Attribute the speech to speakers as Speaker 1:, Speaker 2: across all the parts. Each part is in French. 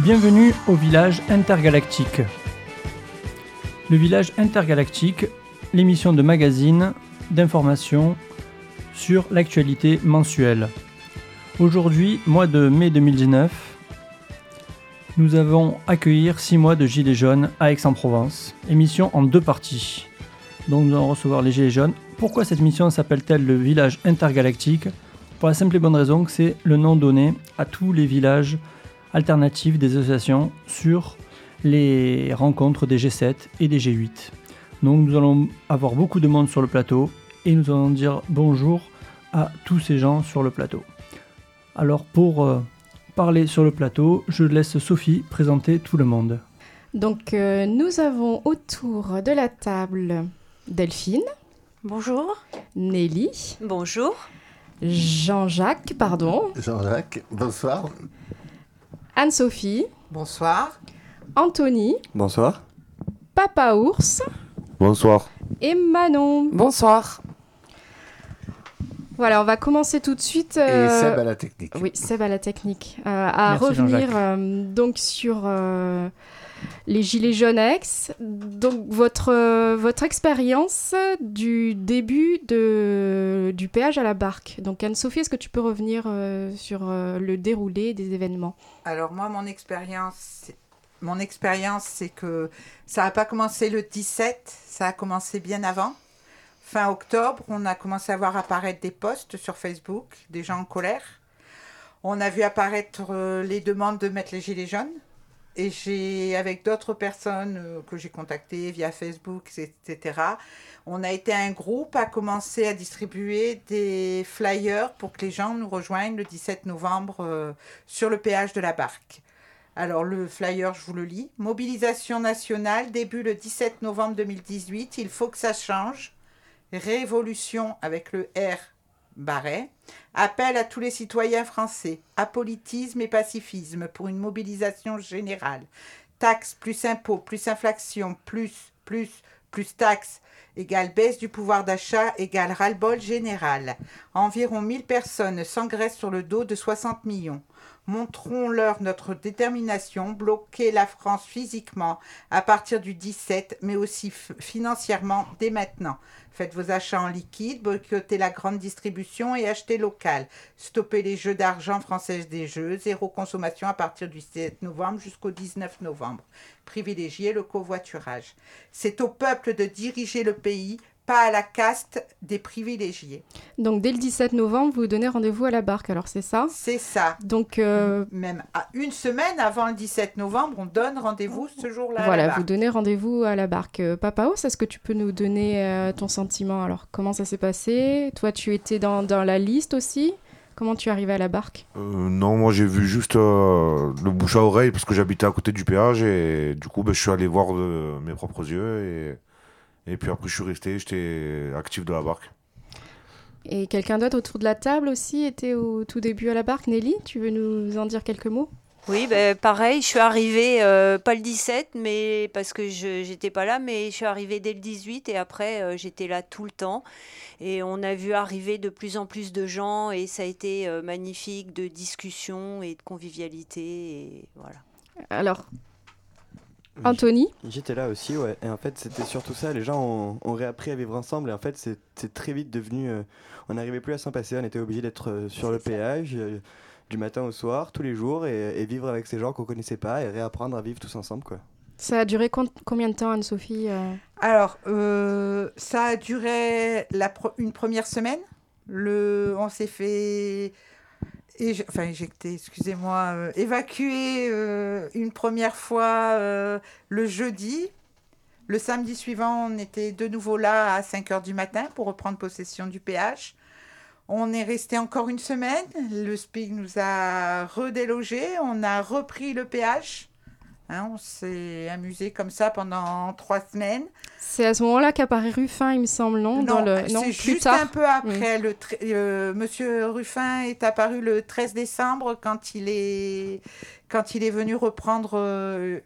Speaker 1: Bienvenue au village intergalactique. Le village intergalactique, l'émission de magazine d'information sur l'actualité mensuelle. Aujourd'hui, mois de mai 2019, nous avons accueillir 6 mois de Gilets jaunes à Aix-en-Provence. Émission en deux parties. Donc nous allons recevoir les Gilets jaunes. Pourquoi cette mission s'appelle-t-elle le village intergalactique? Pour la simple et bonne raison que c'est le nom donné à tous les villages alternatifs des associations sur les rencontres des G7 et des G8. Donc nous allons avoir beaucoup de monde sur le plateau et nous allons dire bonjour à tous ces gens sur le plateau. Alors pour euh, parler sur le plateau, je laisse Sophie présenter tout le monde.
Speaker 2: Donc euh, nous avons autour de la table Delphine.
Speaker 3: Bonjour.
Speaker 2: Nelly.
Speaker 3: Bonjour.
Speaker 2: Jean-Jacques, pardon.
Speaker 4: Jean-Jacques, bonsoir.
Speaker 2: Anne-Sophie.
Speaker 5: Bonsoir.
Speaker 2: Anthony.
Speaker 6: Bonsoir.
Speaker 2: Papa Ours.
Speaker 6: Bonsoir.
Speaker 2: Et Manon.
Speaker 5: Bonsoir.
Speaker 2: Voilà, on va commencer tout de suite.
Speaker 4: Et
Speaker 2: euh,
Speaker 4: Seb à la technique.
Speaker 2: Oui, Seb à la technique. Euh, à
Speaker 1: Merci,
Speaker 2: revenir euh, donc sur euh, les Gilets jaunes Aix. Donc votre, euh, votre expérience du début de, du péage à la barque. Donc Anne-Sophie, est-ce que tu peux revenir euh, sur euh, le déroulé des événements?
Speaker 5: Alors moi, mon expérience, mon expérience, c'est que ça n'a pas commencé le 17, ça a commencé bien avant. Fin octobre, on a commencé à voir apparaître des posts sur Facebook, des gens en colère. On a vu apparaître les demandes de mettre les gilets jaunes. Et j'ai, avec d'autres personnes euh, que j'ai contactées via Facebook, etc., on a été un groupe à commencer à distribuer des flyers pour que les gens nous rejoignent le 17 novembre euh, sur le péage de la barque. Alors le flyer, je vous le lis. Mobilisation nationale, début le 17 novembre 2018. Il faut que ça change. Révolution avec le R barret. Appel à tous les citoyens français. Apolitisme et pacifisme pour une mobilisation générale. Taxes plus impôts plus inflation plus plus plus taxes égale baisse du pouvoir d'achat égale ras-le-bol général. Environ 1000 personnes s'engraissent sur le dos de 60 millions. Montrons-leur notre détermination, bloquer la France physiquement à partir du 17, mais aussi financièrement dès maintenant. Faites vos achats en liquide, boycottez la grande distribution et achetez local. Stoppez les jeux d'argent françaises des jeux, zéro consommation à partir du 7 novembre jusqu'au 19 novembre. Privilégiez le covoiturage. C'est au peuple de diriger le pays, pas à la caste des privilégiés.
Speaker 2: Donc dès le 17 novembre, vous donnez rendez-vous à la barque, alors c'est ça?
Speaker 5: C'est ça.
Speaker 2: Donc euh,
Speaker 5: Même à une semaine avant le 17 novembre, on donne rendez-vous ce jour-là. à la
Speaker 2: voilà, vous donnez rendez-vous à la barque. Euh, Papa Os, est-ce que tu peux nous donner euh, ton sentiment? Alors comment ça s'est passé? Toi, tu étais dans, dans la liste aussi? Comment tu es arrivé à la barque?
Speaker 6: Euh, non, moi j'ai vu juste euh, le bouche à oreille parce que j'habitais à côté du péage et du coup ben, je suis allé voir de mes propres yeux et, et puis après je suis resté, j'étais actif de la barque.
Speaker 2: Et quelqu'un d'autre autour de la table aussi était au tout début à la barque? Nelly, tu veux nous en dire quelques mots?
Speaker 3: Oui, ben, pareil, je suis arrivée, euh, pas le 17, mais parce que je j'étais pas là, mais je suis arrivée dès le 18 et après euh, j'étais là tout le temps. Et on a vu arriver de plus en plus de gens et ça a été euh, magnifique de discussion et de convivialité. Et voilà.
Speaker 2: Alors, Anthony
Speaker 7: J'étais là aussi, ouais. Et en fait, c'était surtout ça. Les gens ont, ont réappris à vivre ensemble. Et en fait, c'est très vite devenu. euh, on n'arrivait plus à s'en passer. On était obligé d'être euh, sur le péage euh, du matin au soir, tous les jours, et, et vivre avec ces gens qu'on connaissait pas et réapprendre à vivre tous ensemble, quoi.
Speaker 2: Ça a duré combien de temps, Anne-Sophie euh?
Speaker 5: Alors, euh, ça a duré la pro- une première semaine. Le, on s'est fait, éje- enfin éjecter, excusez-moi, euh, évacuer euh, une première fois euh, le jeudi. Le samedi suivant, on était de nouveau là à 5 heures du matin pour reprendre possession du péage. On est resté encore une semaine. Le SPIC nous a redélogés. On a repris le péage. Hein, on s'est amusé comme ça pendant trois semaines.
Speaker 2: C'est à ce moment-là qu'apparaît Ruffin, il me semble, non, dans le... Non,
Speaker 5: c'est juste
Speaker 2: tard.
Speaker 5: un peu après. Le tre- euh, Monsieur Ruffin est apparu le 13 décembre quand il est, quand il est venu reprendre, euh,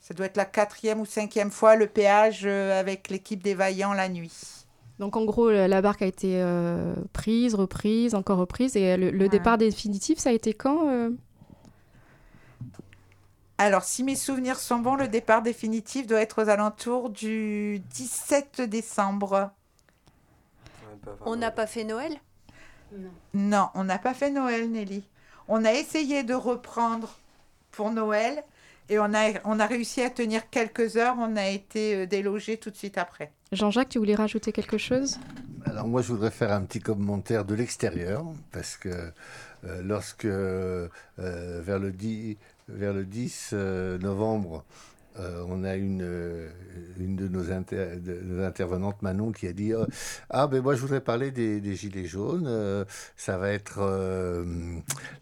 Speaker 5: ça doit être la quatrième ou cinquième fois, le péage euh, avec l'équipe des Vaillants la nuit.
Speaker 2: Donc en gros, la barque a été euh, prise, reprise, encore reprise. Et le, le
Speaker 5: Ouais.
Speaker 2: départ définitif, ça a été quand
Speaker 5: Alors, si mes souvenirs sont bons, le départ définitif doit être aux alentours du 17 décembre.
Speaker 3: On n'a pas fait Noël?
Speaker 5: Non, on n'a pas fait Noël, Nelly. On a essayé de reprendre pour Noël et on a, on a réussi à tenir quelques heures. On a été euh, délogé tout de suite après.
Speaker 2: Jean-Jacques, tu voulais rajouter quelque chose?
Speaker 4: Alors moi, je voudrais faire un petit commentaire de l'extérieur, parce que euh, lorsque, euh, vers, le 10, vers le 10 novembre, euh, on a une, euh, une de, nos intervenantes, Manon, qui a dit euh, Ah, ben moi je voudrais parler des, Gilets jaunes. ça va être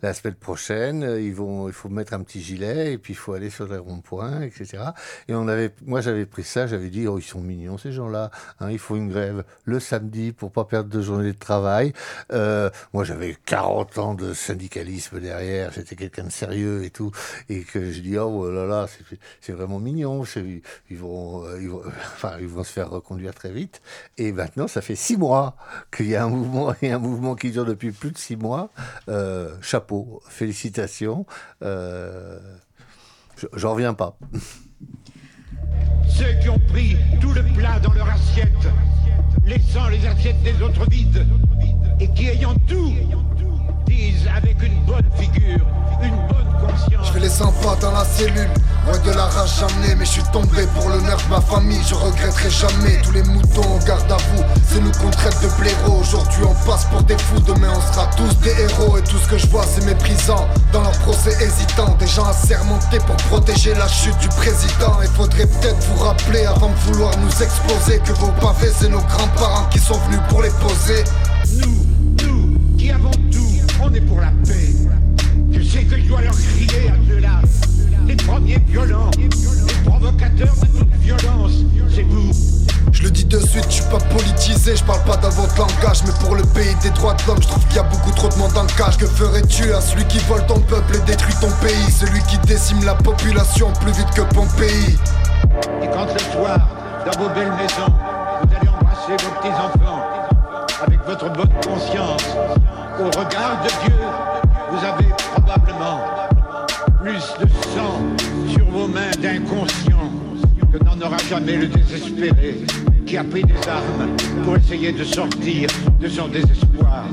Speaker 4: la semaine prochaine. Ils vont, il faut mettre un petit gilet et puis il faut aller sur les ronds-points, etc. Et on avait, moi j'avais pris ça, j'avais dit Oh, ils sont mignons ces gens-là. Hein, il faut une grève le samedi pour pas perdre deux journées de travail. moi j'avais 40 ans de syndicalisme derrière, j'étais quelqu'un de sérieux et tout. Et que je dis Oh là là, c'est vraiment mignons. Ils vont, euh, ils, vont, enfin, ils vont se faire reconduire très vite. Et maintenant, ça fait six mois qu'il y a un mouvement, et un mouvement qui dure depuis plus de six mois. Euh, chapeau, félicitations. Euh, J'en reviens pas.
Speaker 8: Ceux qui ont pris tout le plat dans leur assiette, laissant les assiettes des autres vides, et qui ayant tout, disent avec une bonne figure, une bonne
Speaker 9: je fais les sympas dans la cellule, loin de la rage jamais Mais je suis tombé pour l'honneur de ma famille, je regretterai jamais Tous les moutons en garde à vous, c'est nous qu'on traite de blaireaux. Aujourd'hui on passe pour des fous, demain on sera tous des héros. Et tout ce que je vois c'est méprisant, dans leur procès hésitant Des gens assermentés pour protéger la chute du président. Il faudrait peut-être vous rappeler avant de vouloir nous exposer Que vos pavés c'est nos grands-parents qui sont venus pour les poser.
Speaker 8: Nous, nous, qui avons tout, on est pour la paix c'est que je dois leur crier à ceux-là. Les premiers violents, les provocateurs de toute violence, c'est vous.
Speaker 9: Je le dis de suite, je suis pas politisé, je parle pas d'un votre langage, mais pour le pays des droits de l'homme, je trouve qu'il y a beaucoup trop de monde en cage. Que ferais-tu à celui qui vole ton peuple et détruit ton pays? Celui qui décime la population plus vite que Pompéi.
Speaker 8: Et quand ce soir, dans vos belles maisons, vous allez embrasser vos petits-enfants, avec votre bonne conscience, au regard de Dieu, vous avez probablement plus de sang sur vos mains d'inconscient que n'en aura jamais le désespéré qui a pris des armes pour essayer de sortir de son désespoir.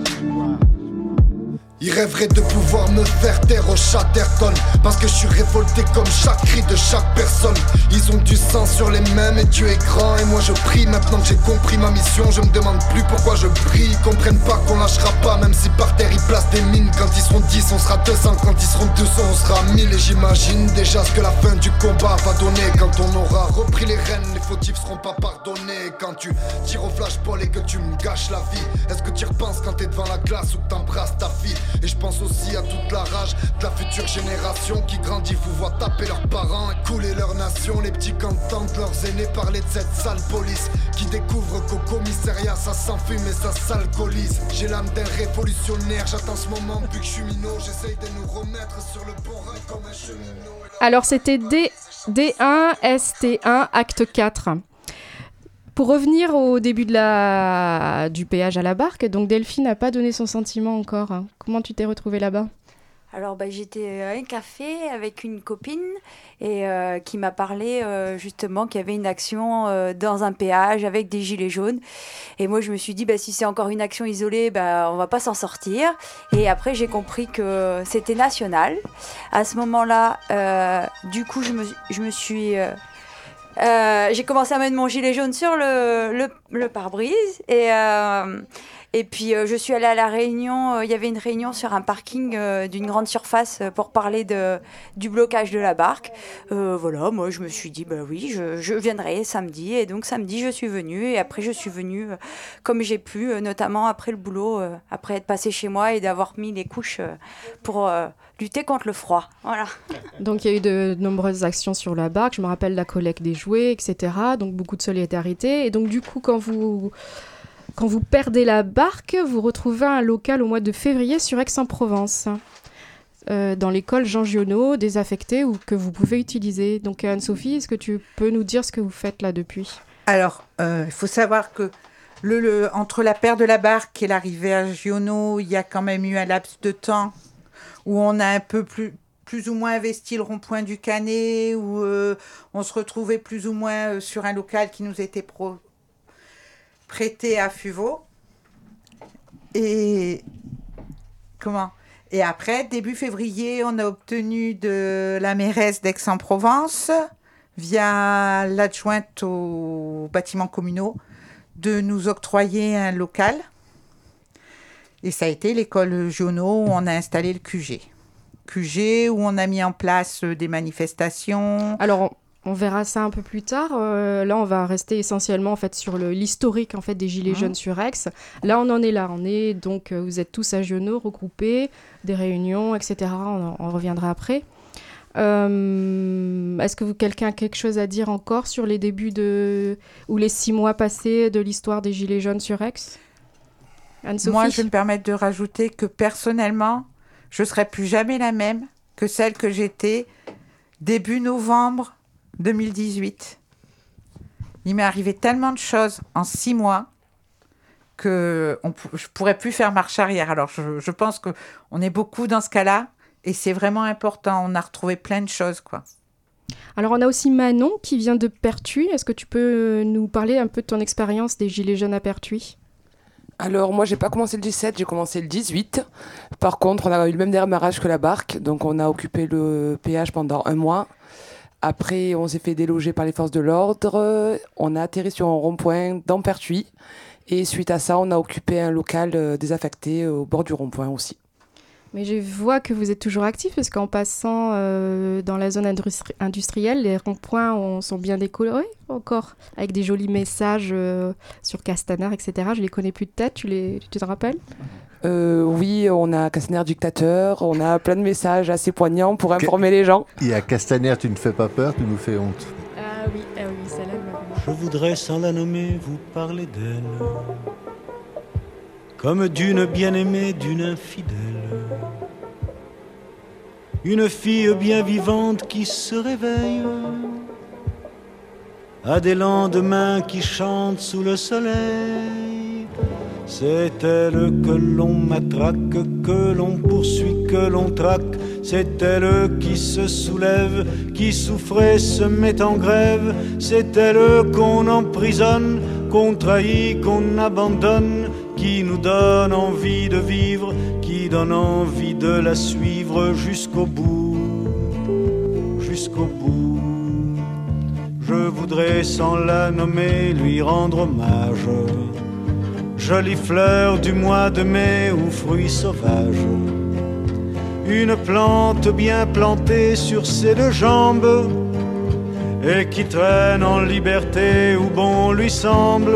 Speaker 9: Ils rêveraient de pouvoir me faire taire au Chatterton Parce que je suis révolté comme chaque cri de chaque personne. Ils ont du sang sur les mêmes et Dieu est grand Et moi je prie. Maintenant que j'ai compris ma mission Je me demande plus pourquoi je prie. Ils comprennent pas qu'on lâchera pas Même si par terre ils placent des mines. Quand ils seront 10 on sera 200 Quand ils seront 200 on sera 1000 Et j'imagine déjà ce que la fin du combat va donner. Quand on aura repris les rênes Les fautifs seront pas pardonnés. Quand tu tires au flashball et que tu me gâches la vie Est-ce que tu repenses quand t'es devant la glace ou que t'embrasses ta fille? Et je pense aussi à toute la rage de la future génération qui grandit, vous voit taper leurs parents couler leur nation. Les petits qu'entendent leurs aînés parler de cette sale police qui découvre qu'au commissariat ça s'enfume et ça s'alcoolise. J'ai l'âme d'un révolutionnaire, j'attends ce moment vu que je suis minot. J'essaye de nous remettre sur le bon comme un cheminot.
Speaker 2: Alors c'était D, D1, ST1, acte 4. Pour revenir au début du péage à la barque, donc Delphine n'a pas donné son sentiment encore. Hein. Comment tu t'es retrouvée là-bas?
Speaker 3: Alors bah, j'étais à un café avec une copine et euh, qui m'a parlé euh, justement qu'il y avait une action euh, dans un péage avec des gilets jaunes et moi je me suis dit bah, si c'est encore une action isolée bah on va pas s'en sortir et après j'ai compris que c'était national à ce moment-là du coup je me suis euh, j'ai commencé à mettre mon gilet jaune sur le, le, le pare-brise et, euh, et puis euh, je suis allée à la réunion, il y avait une réunion sur un parking d'une grande surface pour parler de, du blocage de la barque. voilà, moi je me suis dit, bah oui, je, je, viendrai samedi et donc samedi je suis venue et après je suis venue comme j'ai pu, notamment après le boulot, après être passée chez moi et d'avoir mis les couches pour lutter contre le froid. Voilà.
Speaker 2: Donc il y a eu de, nombreuses actions sur la barque. Je me rappelle la collecte des jouets, etc. Donc beaucoup de solidarité. Et donc du coup, quand vous quand vous perdez la barque, vous retrouvez un local au mois de février sur Aix-en-Provence. Euh, dans l'école Jean Giono, désaffectée ou que vous pouvez utiliser. Donc Anne-Sophie, est-ce que tu peux nous dire ce que vous faites là depuis?
Speaker 5: Alors, euh, il faut savoir que le, entre la perte de la barque et l'arrivée à Giono, il y a quand même eu un laps de temps où on a un peu plus, plus ou moins investi le rond-point du Canet, où euh, on se retrouvait plus ou moins euh, sur un local qui nous était prêté à Fuveau. Et comment? Et après, début février, on a obtenu de la mairesse d'Aix-en-Provence, via l'adjointe aux bâtiments communaux, de nous octroyer un local. Et ça a été l'école Giono où on a installé le QG. QG où on a mis en place euh, des manifestations.
Speaker 2: Alors, on, on verra ça un peu plus tard. Euh, là, on va rester essentiellement en fait sur l'historique en fait des gilets
Speaker 5: Mhm.
Speaker 2: jaunes sur Aix. Là, on en est là. On est donc, euh, vous êtes tous à Giono, regroupés, des réunions, etc. On, en- on reviendra après. Euh, Est-ce que vous quelqu'un a quelque chose à dire encore sur les débuts de ou les six mois passés de l'histoire des gilets jaunes sur Aix?
Speaker 5: Moi, je vais me permettre de rajouter que personnellement, je serai plus jamais la même que celle que j'étais début novembre 2018. Il m'est arrivé tellement de choses en six mois que on, je pourrais plus faire marche arrière. Alors, je, je pense que on est beaucoup dans ce cas-là et c'est vraiment important. On a retrouvé plein de choses, quoi.
Speaker 2: Alors, on a aussi Manon qui vient de Pertuis. Est-ce que tu peux nous parler un peu de ton expérience des gilets jaunes à Pertuis?
Speaker 10: Alors moi j'ai pas commencé le 17, j'ai commencé le 18. Par contre on a eu le même démarrage que la barque, donc on a occupé le péage pendant un mois. Après on s'est fait déloger par les forces de l'ordre, on a atterri sur un rond-point dans Pertuis. Et suite à ça on a occupé un local euh, désaffecté au bord du rond-point aussi.
Speaker 2: Mais je vois que vous êtes toujours actif parce qu'en passant euh, dans la zone industri- industrielle, les ronds-points ont- sont bien décolorés encore, avec des jolis messages euh, sur Castaner, etc. Je les connais plus de tête, tu, les, tu te rappelles?
Speaker 10: Euh, oui, on a Castaner dictateur, on a plein de messages assez poignants pour informer les gens.
Speaker 4: Il y a Castaner, tu ne fais pas peur, tu nous fais honte.
Speaker 2: Ah oui, ah oui, celle-là.
Speaker 11: Je voudrais sans la nommer vous parler d'elle Comme d'une bien-aimée, d'une infidèle Une fille bien vivante qui se réveille. À des lendemains qui chantent sous le soleil. C'est elle que l'on matraque, que l'on poursuit, que l'on traque. C'est elle qui se soulève, qui souffrait, se met en grève. C'est elle qu'on emprisonne, qu'on trahit, qu'on abandonne, qui nous donne envie de vivre, qui donne envie de la suivre jusqu'au bout, jusqu'au bout. Je voudrais sans la nommer lui rendre hommage. Jolie fleur du mois de mai ou fruit sauvage une plante bien plantée sur ses deux jambes et qui traîne en liberté où bon lui semble.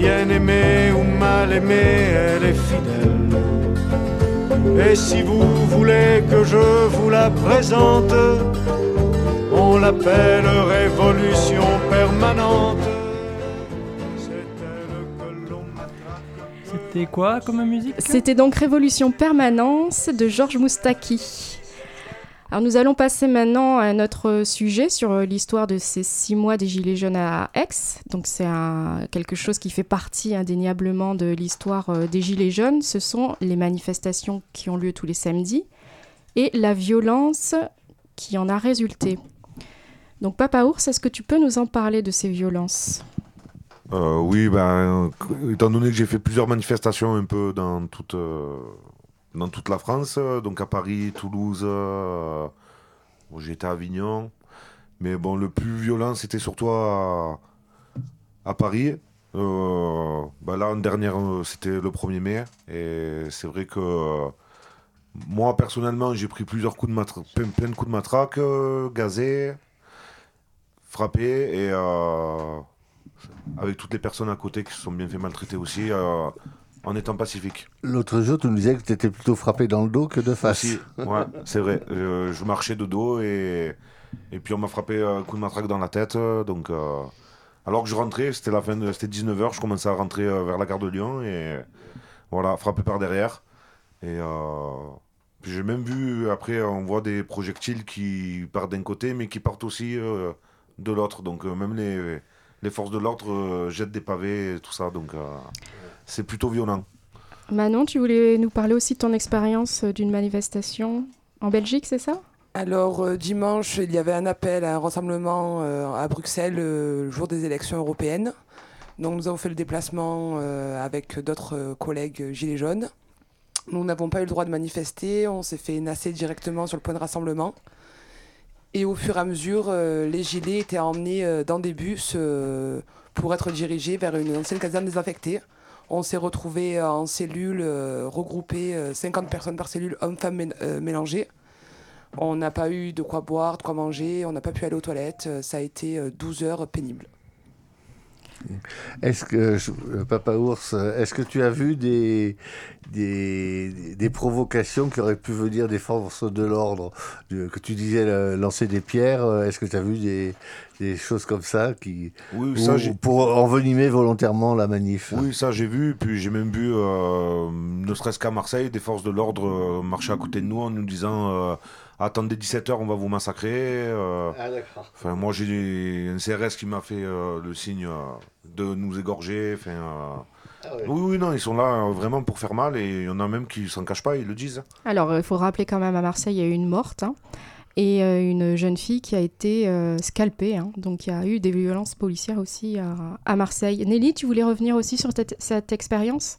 Speaker 11: Bien aimée ou mal aimée, elle est fidèle. Et si vous voulez que je vous la présente, on l'appelle révolution permanente.
Speaker 1: C'était quoi comme musique?
Speaker 2: C'était donc Révolution Permanence de Georges Moustaki. Alors nous allons passer maintenant à notre sujet sur l'histoire de ces six mois des Gilets jaunes à Aix. Donc c'est quelque chose qui fait partie indéniablement de l'histoire euh, des Gilets jaunes. Ce sont les manifestations qui ont lieu tous les samedis et la violence qui en a résulté. Donc Papa Ours, est-ce que tu peux nous en parler de ces violences?
Speaker 6: Euh, oui, ben, euh, étant donné que j'ai fait plusieurs manifestations un peu dans toute, euh, dans toute la France, euh, donc à Paris, Toulouse, euh, j'étais à Avignon, mais bon, le plus violent c'était surtout à, Paris. Euh, ben là, en dernière, euh, c'était le 1er mai, et c'est vrai que moi personnellement, j'ai pris plusieurs coups de matraque, plein, de coups de matraque, euh, gazés, frappés, et. avec toutes les personnes à côté qui se sont bien fait maltraiter aussi. Euh, en étant pacifique.
Speaker 4: L'autre jour, tu nous disais que tu étais plutôt frappé dans le dos que de face.
Speaker 6: Aussi, ouais, c'est vrai. Euh, je marchais de dos et, et puis on m'a frappé un coup de matraque dans la tête. euh, Donc, euh, alors que je rentrais, c'était la fin c'était 19h, je commençais à rentrer euh, vers la gare de Lyon et voilà, frappé par derrière. Et euh, puis j'ai même vu, après, on voit des projectiles qui partent d'un côté mais qui partent aussi euh, de l'autre. Donc, euh, même les, les forces de l'ordre euh, jettent des pavés et tout ça. Donc, euh, c'est plutôt violent.
Speaker 2: Manon, tu voulais nous parler aussi de ton expérience euh, d'une manifestation en Belgique, c'est ça?
Speaker 10: Alors, euh, dimanche, il y avait un appel à un rassemblement euh, à Bruxelles euh, le jour des élections européennes. Donc, nous avons fait le déplacement euh, avec d'autres euh, collègues Gilets jaunes. Nous n'avons pas eu le droit de manifester, on s'est fait nasser directement sur le point de rassemblement. Et au fur et à mesure, euh, les gilets étaient emmenés euh, dans des bus euh, pour être dirigés vers une ancienne caserne désaffectée. On s'est retrouvés en cellules, euh, regroupés, euh, 50 personnes par cellule, hommes-femmes mé- euh, mélangés. On n'a pas eu de quoi boire, de quoi manger, on n'a pas pu aller aux toilettes. euh, Ça a été euh, 12 heures pénibles.
Speaker 4: Est-ce que, euh, Papa Ours, est-ce que tu as vu des, des, des provocations qui auraient pu venir des forces de l'ordre? Que tu disais lancer des pierres, euh, est-ce que tu as vu des, des choses comme ça qui,
Speaker 6: Oui, ça,
Speaker 4: pour envenimer volontairement la manif?
Speaker 6: Oui, ça j'ai vu. Puis j'ai même vu, euh, ne serait-ce qu'à Marseille, des forces de l'ordre marcher à côté de nous en nous disant euh, Attendez 17h, on va vous massacrer. euh.
Speaker 4: Ah, d'accord.
Speaker 6: Enfin, moi j'ai un CRS qui m'a fait euh, le signe euh, de nous égorger. Enfin, euh.
Speaker 4: Ah
Speaker 6: Oui, oui, non, ils sont là euh, vraiment pour faire mal et il y en a même qui s'en cachent pas, ils le disent.
Speaker 2: Alors, il faut rappeler quand même à Marseille, il y a eu une morte hein, et euh, une jeune fille qui a été euh, scalpée. hein. donc, il y a eu des violences policières aussi à, à Marseille. Nelly, tu voulais revenir aussi sur cette, cette expérience?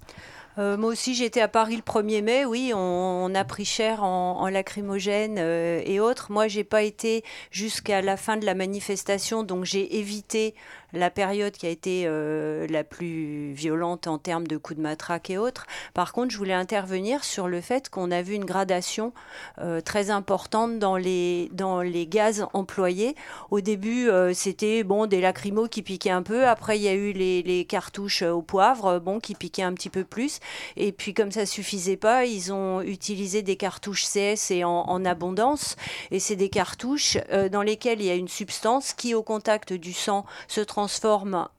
Speaker 3: Euh, moi aussi, j'étais à Paris le 1er mai. Oui, on, a pris cher en, en lacrymogène euh, et autres. Moi, j'ai pas été jusqu'à la fin de la manifestation, donc j'ai évité la période qui a été euh, la plus violente en termes de coups de matraque et autres. Par contre, je voulais intervenir sur le fait qu'on a vu une gradation euh, très importante dans les, dans les gaz employés. Au début, euh, c'était bon, des lacrymos qui piquaient un peu. Après, il y a eu les, les cartouches au poivre, bon, qui piquaient un petit peu plus. Et puis, comme ça suffisait pas, ils ont utilisé des cartouches CS et en, en abondance. Et c'est des cartouches dans lesquelles il y a une substance qui, au contact du sang, se transforme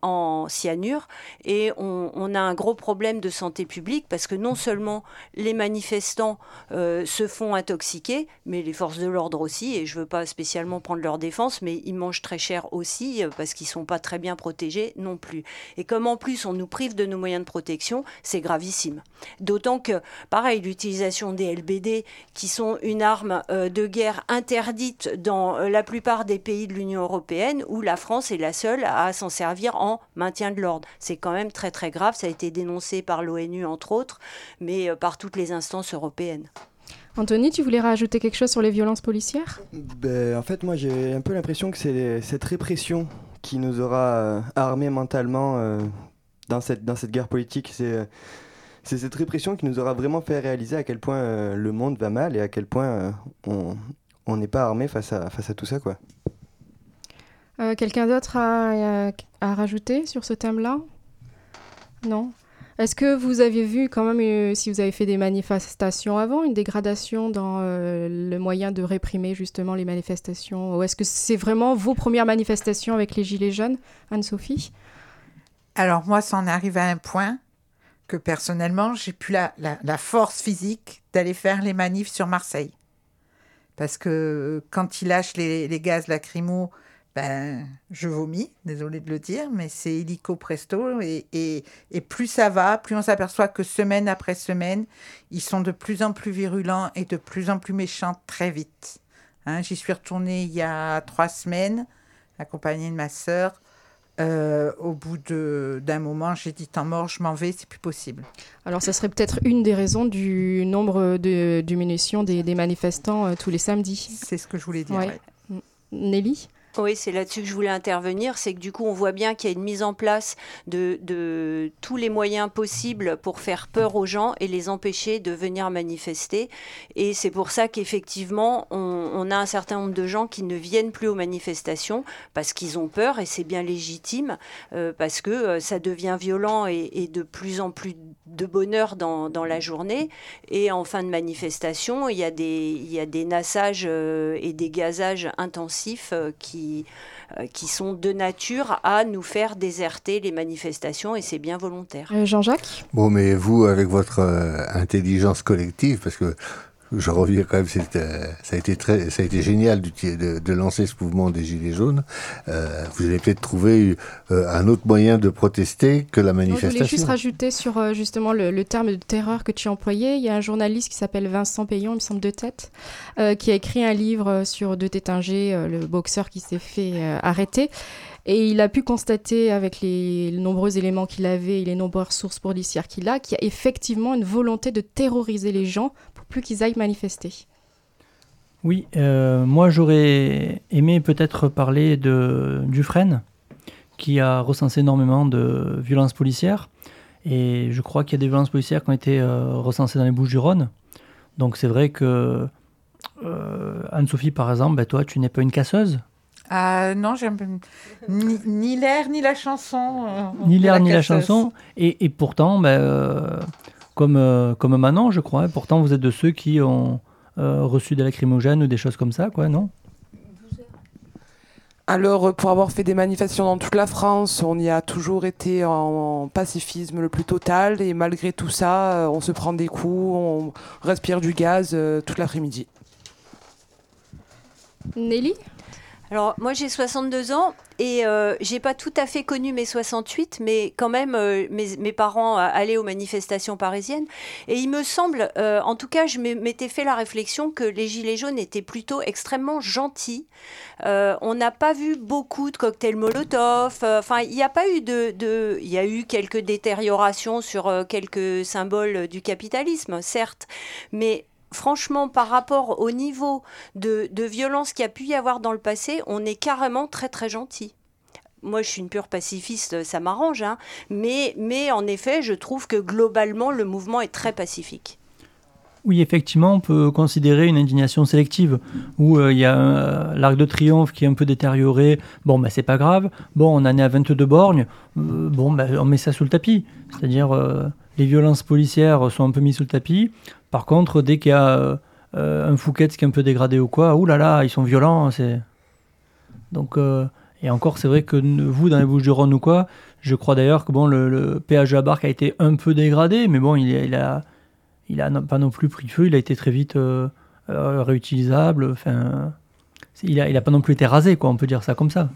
Speaker 3: en cyanure. Et on, a un gros problème de santé publique parce que non seulement les manifestants euh, se font intoxiquer, mais les forces de l'ordre aussi. Et je veux pas spécialement prendre leur défense, mais ils mangent très cher aussi euh, parce qu'ils sont pas très bien protégés non plus. Et comme en plus on nous prive de nos moyens de protection, c'est gravissime. D'autant que, pareil, l'utilisation des LBD, qui sont une arme euh, de guerre interdite dans la plupart des pays de l'Union européenne, où la France est la seule à s'en servir en maintien de l'ordre. C'est quand même très très grave, ça a été dénoncé par l'ONU entre autres, mais euh, par toutes les instances européennes.
Speaker 2: Anthony, tu voulais rajouter quelque chose sur les violences policières?
Speaker 7: Ben, en fait, moi, j'ai un peu l'impression que c'est cette répression qui nous aura euh, armés mentalement euh, dans, cette, dans cette guerre politique. C'est euh, c'est cette répression qui nous aura vraiment fait réaliser à quel point euh, le monde va mal et à quel point euh, on on n'est pas armé face à, face à tout ça. quoi.
Speaker 2: Euh, Quelqu'un d'autre à, à- à rajouter sur ce thème-là? Non? Est-ce que vous aviez vu quand même, euh, si vous avez fait des manifestations avant, une dégradation dans euh, le moyen de réprimer justement les manifestations? Ou est-ce que c'est vraiment vos premières manifestations avec les Gilets jaunes, Anne-Sophie?
Speaker 5: Alors moi, ça en arrive à un point que personnellement, j'ai plus la force physique d'aller faire les manifs sur Marseille. Parce que quand ils lâchent les, les gaz lacrymaux, ben, je vomis, désolé de le dire, mais c'est illico presto. Et, et, et plus ça va, plus on s'aperçoit que semaine après semaine, ils sont de plus en plus virulents et de plus en plus méchants très vite. Hein, J'y suis retournée il y a trois semaines, accompagnée de ma sœur. Euh, au bout d'un moment, j'ai dit tant mort, je m'en vais, c'est plus possible.
Speaker 2: Alors, ça serait peut-être une des raisons du nombre de diminution des, des manifestants euh, tous les samedis.
Speaker 5: C'est ce que je voulais dire.
Speaker 2: Ouais.
Speaker 5: ouais.
Speaker 2: Nelly?
Speaker 3: Oui, c'est là-dessus que je voulais intervenir. C'est que du coup, on voit bien qu'il y a une mise en place de, tous les moyens possibles pour faire peur aux gens et les empêcher de venir manifester. Et c'est pour ça qu'effectivement, on, a un certain nombre de gens qui ne viennent plus aux manifestations parce qu'ils ont peur et c'est bien légitime euh, parce que euh, ça devient violent et, de plus en plus de bonheur dans, la journée. Et en fin de manifestation, il y a des, il nassages euh, et des gazages intensifs euh, qui euh, qui, sont de nature à nous faire déserter les manifestations et c'est bien volontaire.
Speaker 2: Euh, Jean-Jacques?
Speaker 4: Bon, mais vous, avec votre euh, intelligence collective, parce que je reviens quand même, euh, ça a été très, ça a été génial de, de lancer ce mouvement des Gilets jaunes. Euh, vous avez peut-être trouvé euh, un autre moyen de protester que la manifestation.
Speaker 2: Je voulais juste rajouter sur justement le, le, terme de terreur que tu employais. Il y a un journaliste qui s'appelle Vincent Payon, il me semble de tête, qui a écrit un livre sur De Tétinger, le boxeur qui s'est fait arrêter. Et il a pu constater, avec les, les nombreux éléments qu'il avait et les nombreuses sources policières qu'il a, qu'il y a effectivement une volonté de terroriser les gens plus qu'ils aillent manifester.
Speaker 1: Oui, euh, moi j'aurais aimé peut-être parler de Dufresne, qui a recensé énormément de violences policières. Et je crois qu'il y a des violences policières qui ont été euh, recensées dans les Bouches-du-Rhône. Donc c'est vrai que euh, Anne-Sophie, par exemple, ben, toi, tu n'es pas une casseuse.
Speaker 5: Euh, non, j'aime ni, ni l'air ni la chanson. Euh,
Speaker 1: ni l'air ni la chanson. Et, et pourtant, ben, euh, comme, euh, comme Manon, je crois, pourtant vous êtes de ceux qui ont euh, reçu des lacrymogènes ou des choses comme ça, quoi, non?
Speaker 10: Alors, pour avoir fait des manifestations dans toute la France, on y a toujours été en pacifisme le plus total. Et malgré tout ça, on se prend des coups, on respire du gaz euh, toute l'après-midi.
Speaker 2: Nelly?
Speaker 3: Alors moi j'ai 62 ans et euh, j'ai pas tout à fait connu mes 68, mais quand même euh, mes, parents allaient aux manifestations parisiennes et il me semble, euh, en tout cas je m'étais fait la réflexion que les gilets jaunes étaient plutôt extrêmement gentils. Euh, on n'a pas vu beaucoup de cocktails Molotov. Enfin il n'y a pas eu de, il y a eu quelques détériorations sur euh, quelques symboles du capitalisme, certes, mais franchement, par rapport au niveau de, violence qu'il y a pu y avoir dans le passé, on est carrément très très gentil. Moi, je suis une pure pacifiste, ça m'arrange, hein, mais, mais en effet, je trouve que globalement, le mouvement est très pacifique.
Speaker 1: Oui, effectivement, on peut considérer une indignation sélective où il euh, y a euh, l'arc de triomphe qui est un peu détérioré. Bon, bah, c'est pas grave. Bon, on en est à 22 borgnes. Euh, bon, bah, on met ça sous le tapis. C'est-à-dire, les violences policières sont un peu mises sous le tapis. Par contre, dès qu'il y a euh, un Fouquet qui est un peu dégradé ou quoi, oulala, là là, ils sont violents. Donc euh, et encore, c'est vrai que vous dans les Bouches-du-Rhône ou quoi, je crois d'ailleurs que bon, le, le péage la barque a été un peu dégradé, mais bon, il, il a, pas non plus pris feu. Il a été très vite euh, réutilisable. Enfin, il a, il a pas non plus été rasé, quoi. On peut dire ça comme ça.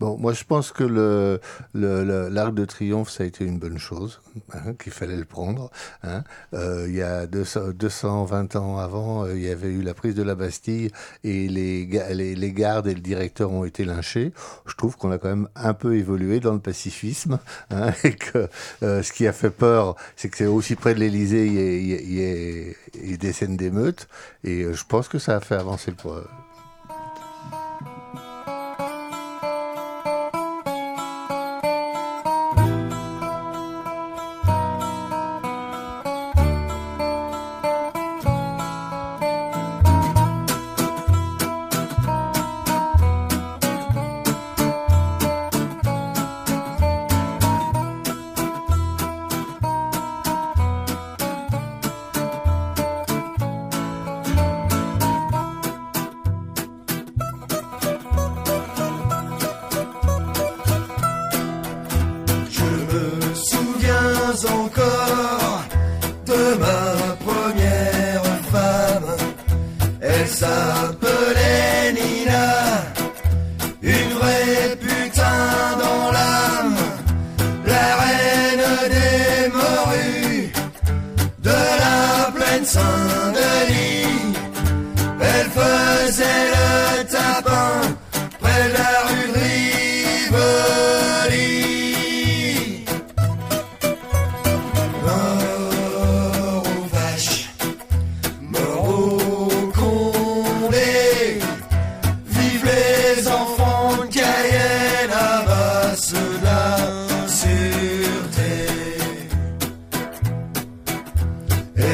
Speaker 4: Bon, moi je pense que le, l'arc de triomphe, ça a été une bonne chose, hein, qu'il fallait le prendre. Hein. Euh, il y a 200, 220 ans avant, euh, il y avait eu la prise de la Bastille et les, les, les, gardes et le directeur ont été lynchés. Je trouve qu'on a quand même un peu évolué dans le pacifisme hein, et que euh, ce qui a fait peur, c'est que c'est aussi près de l'Élysée, il y, a, il, y a, des scènes d'émeutes et je pense que ça a fait avancer le
Speaker 12: encore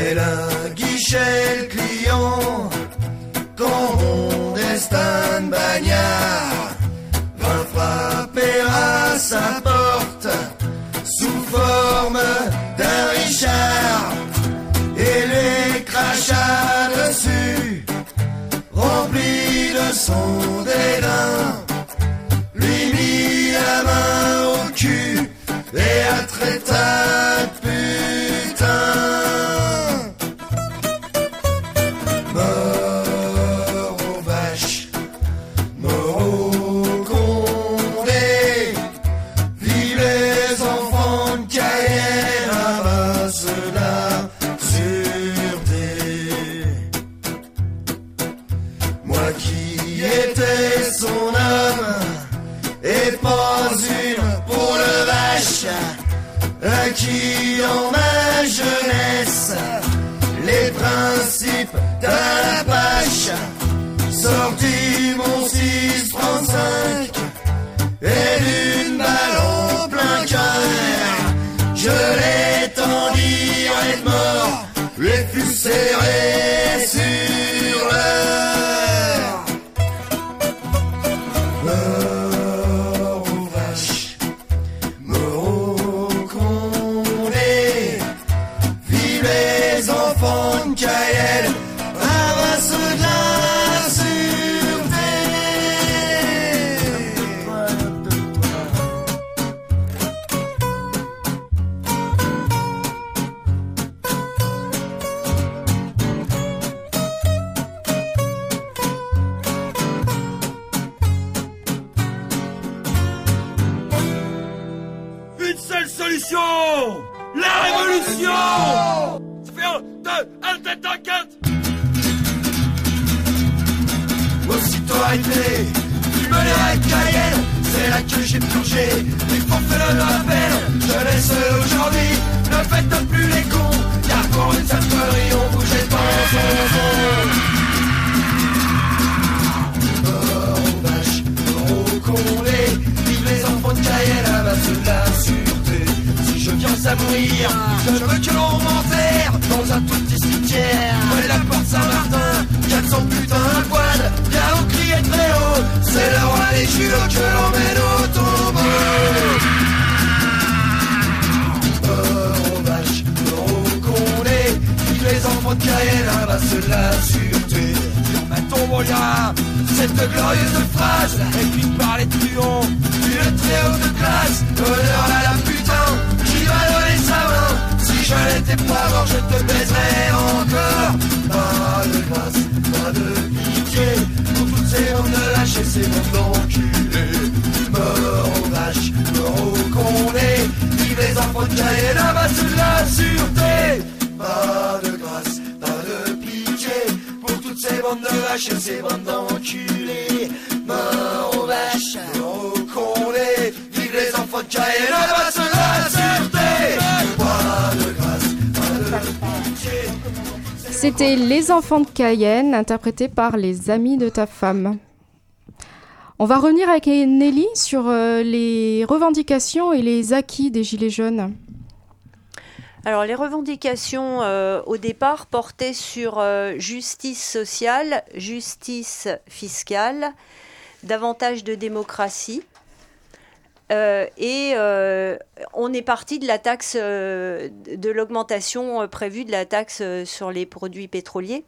Speaker 12: C'est la
Speaker 13: guichet révolution Ça fait un, deux, un, tête, un, quatre.
Speaker 12: Aussitôt arrêté, tu me l'as Cayenne, c'est là que j'ai purgé. Les forfaits le rappellent, je laisse aujourd'hui, ne faites plus les cons, car pour une connerie, on bougeait pas en Mort aux vaches, mort aux condés, vive les enfants de Cayenne, à de la je viens à veux que l'on m'enterre dans un tout petit cimetière. Près de la porte Saint-Martin, 400 putains de quad, bien on criait très haut. C'est roi des julots que l'emmène au tombeau. Mort aux vaches, mort aux condés, les enfants de Cayenne, à base de la sûreté. Lira cette glorieuse phrase, écrite par les truands, d'une très haute classe. Honneur à la putain main. Si je n'étais pas mort, je te baiserais encore. Pas de grâce, pas de pitié, pour toutes ces bandes de lâcher ces bandes d'enculés. Mort aux vaches, mort aux condés, vive les enfants de Cayenne, à base de la sûreté. Pas de grâce, pas de pitié, pour toutes ces bandes et ces bandes d'enculés. Mort aux vaches, mort aux condés, vive les enfants de de la sûreté.
Speaker 2: C'était Les enfants de Cayenne, interprété par les amis de ta femme. On va revenir avec Nelly sur euh, les revendications et les acquis des Gilets jaunes.
Speaker 3: Alors les revendications euh, au départ portaient sur euh, justice sociale, justice fiscale, davantage de démocratie. Euh, et euh, on est parti de la taxe, euh, de l'augmentation prévue de la taxe sur les produits pétroliers.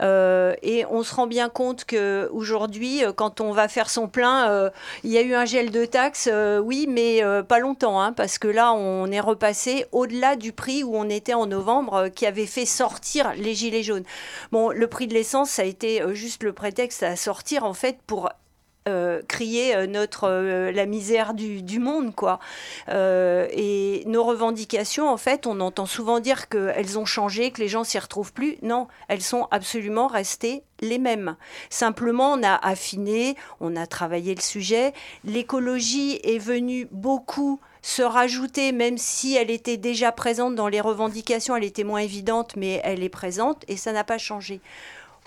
Speaker 3: Et on se rend bien compte que aujourd'hui, quand on va faire son plein, il y a eu un gel de taxes, euh, oui, mais pas longtemps, hein, parce que là, on est repassé au-delà du prix où on était en novembre, qui avait fait sortir les gilets jaunes. Bon, le prix de l'essence, ça a été juste le prétexte à sortir en fait pour euh, crier euh, notre euh, la misère du, monde quoi. Et nos revendications en fait on entend souvent dire qu'elles ont changé que les gens s'y retrouvent plus. Non elles sont absolument restées les mêmes. Simplement on a affiné on a travaillé le sujet. L'écologie est venue beaucoup se rajouter, même si elle était déjà présente dans les revendications, elle était moins évidente, mais elle est présente et ça n'a pas changé.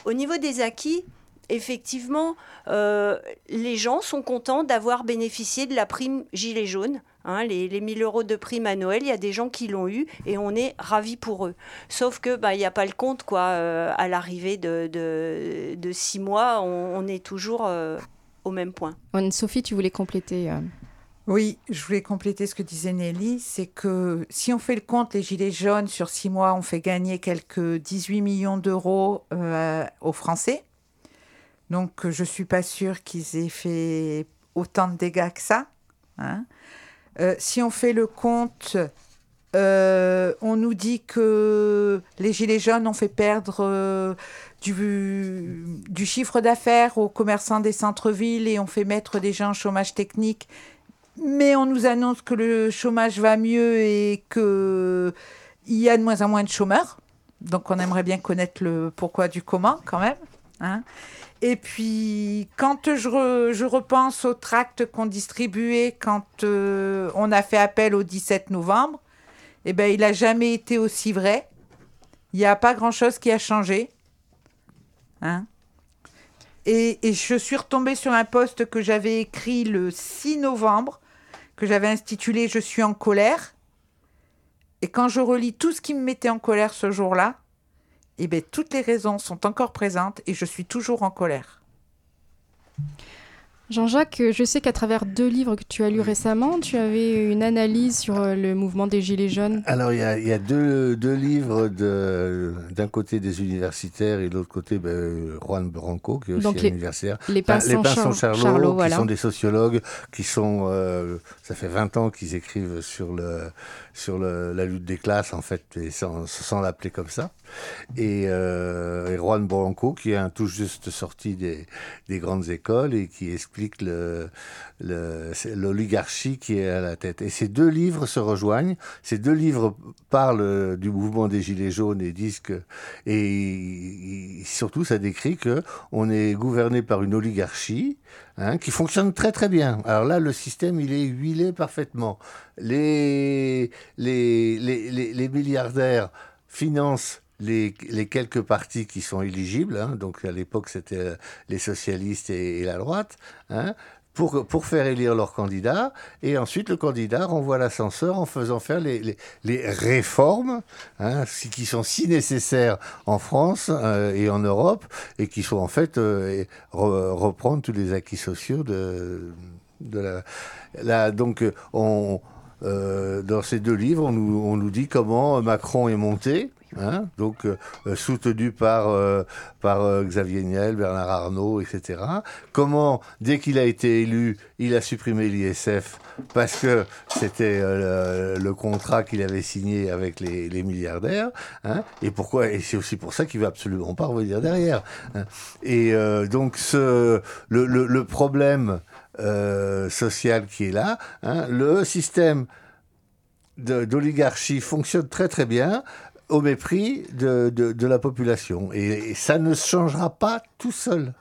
Speaker 3: Au niveau des acquis, effectivement, euh, les gens sont contents d'avoir bénéficié de la prime gilet jaune. Hein, les, les 1000 euros de prime à Noël, il y a des gens qui l'ont eu et on est ravis pour eux. Sauf que bah, il n'y a pas le compte quoi. euh, à l'arrivée de, de, de six mois, on, on est toujours euh, au même point.
Speaker 2: Anne-Sophie, tu voulais compléter. euh,
Speaker 5: Oui, je voulais compléter ce que disait Nelly, c'est que si on fait le compte, les Gilets jaunes, sur six mois, on fait gagner quelques 18 millions d'euros euh, aux Français. Donc, euh, je ne suis pas sûre qu'ils aient fait autant de dégâts que ça. hein. Euh, si on fait le compte, euh, on nous dit que les Gilets jaunes ont fait perdre du, chiffre d'affaires aux commerçants des centres-villes et ont fait mettre des gens au chômage technique. Mais on nous annonce que le chômage va mieux et qu'il y a de moins en moins de chômeurs. Donc on aimerait bien connaître le pourquoi du comment quand même. hein. Et puis, quand je, re- je repense au tract qu'on distribuait quand euh, on a fait appel au 17 novembre, eh ben, il n'a jamais été aussi vrai. Il n'y a pas grand-chose qui a changé. Hein et, et je suis retombée sur un post que j'avais écrit le 6 novembre, que j'avais intitulé Je suis en colère. Et quand je relis tout ce qui me mettait en colère ce jour-là, eh ben, toutes les raisons sont encore présentes et je suis toujours en colère.
Speaker 2: Jean-Jacques, je sais qu'à travers deux livres que tu as lus récemment, tu avais une analyse sur euh, le mouvement des Gilets jaunes.
Speaker 4: Alors, il y a, il y a deux, deux livres de- d'un côté des universitaires et de l'autre côté ben, Juan Branco, qui est aussi
Speaker 2: les-
Speaker 4: universitaire.
Speaker 2: les
Speaker 4: Enfin,
Speaker 2: Pinsons
Speaker 4: Pinsons
Speaker 2: Char-
Speaker 4: Charlot,
Speaker 2: Charlot,
Speaker 4: qui
Speaker 2: voilà.
Speaker 4: sont des sociologues, qui sont... euh, ça fait 20 ans qu'ils écrivent sur, le, sur le, la lutte des classes, en fait, et sans, sans l'appeler comme ça. Et, euh, et Juan Branco, qui est un tout juste sorti des, des grandes écoles et qui explique le, le- c'est l'oligarchie qui est à la tête. Et ces deux livres se rejoignent. Ces deux livres parlent du mouvement des Gilets jaunes et disent que, et, surtout, ça décrit que on est gouverné par une oligarchie hein, qui fonctionne très très bien. Alors là, le système, il est huilé parfaitement. Les, les, les, les milliardaires financent les, quelques partis qui sont éligibles, hein, donc à l'époque c'était euh, les socialistes et, la droite, hein, pour, pour faire élire leur candidat, et ensuite le candidat renvoie l'ascenseur en faisant faire les, les, réformes hein, qui sont si nécessaires en France euh, et en Europe, et qui sont en fait euh, reprendre tous les acquis sociaux de, de la, donc on dans ces deux livres, on nous, on nous dit comment Macron est monté, hein, donc euh, euh, soutenu par, euh, Xavier Niel, Bernard Arnault, etc. Comment, dès qu'il a été élu, il a supprimé l'ISF parce que c'était le, contrat qu'il avait signé avec les, milliardaires. Hein, et pourquoi c'est aussi pour ça qu'il va absolument pas revenir derrière. hein. Et donc le, problème social qui est là, le système d'oligarchie fonctionne très très bien au mépris de, de, la population. Et, et ça ne changera pas tout seul.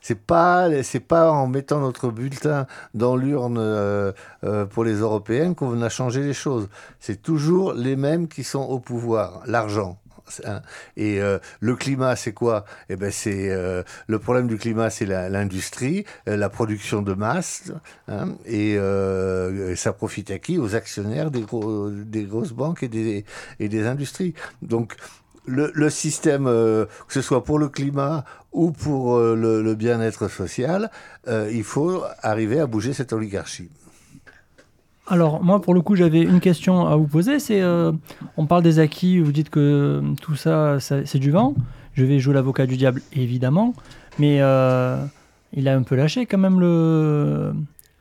Speaker 4: C'est pas, c'est pas en mettant notre bulletin dans l'urne euh, euh, pour les européennes qu'on a changé les choses. C'est toujours les mêmes qui sont au pouvoir. L'argent. Et euh, le climat, c'est quoi? Eh ben, c'est euh, le problème du climat, c'est l'industrie, euh, la production de masse, hein, et, ça profite à qui? Aux actionnaires des, gros, des grosses banques et des, industries. Donc le, système, que ce soit pour le climat ou pour le, bien-être social, il faut arriver à bouger cette oligarchie.
Speaker 1: Alors, moi, pour le coup, j'avais une question à vous poser. C'est, euh, on parle des acquis, vous dites que tout ça, ça- c'est du vent. Je vais jouer l'avocat du diable, évidemment. Mais euh, il a un peu lâché quand même le,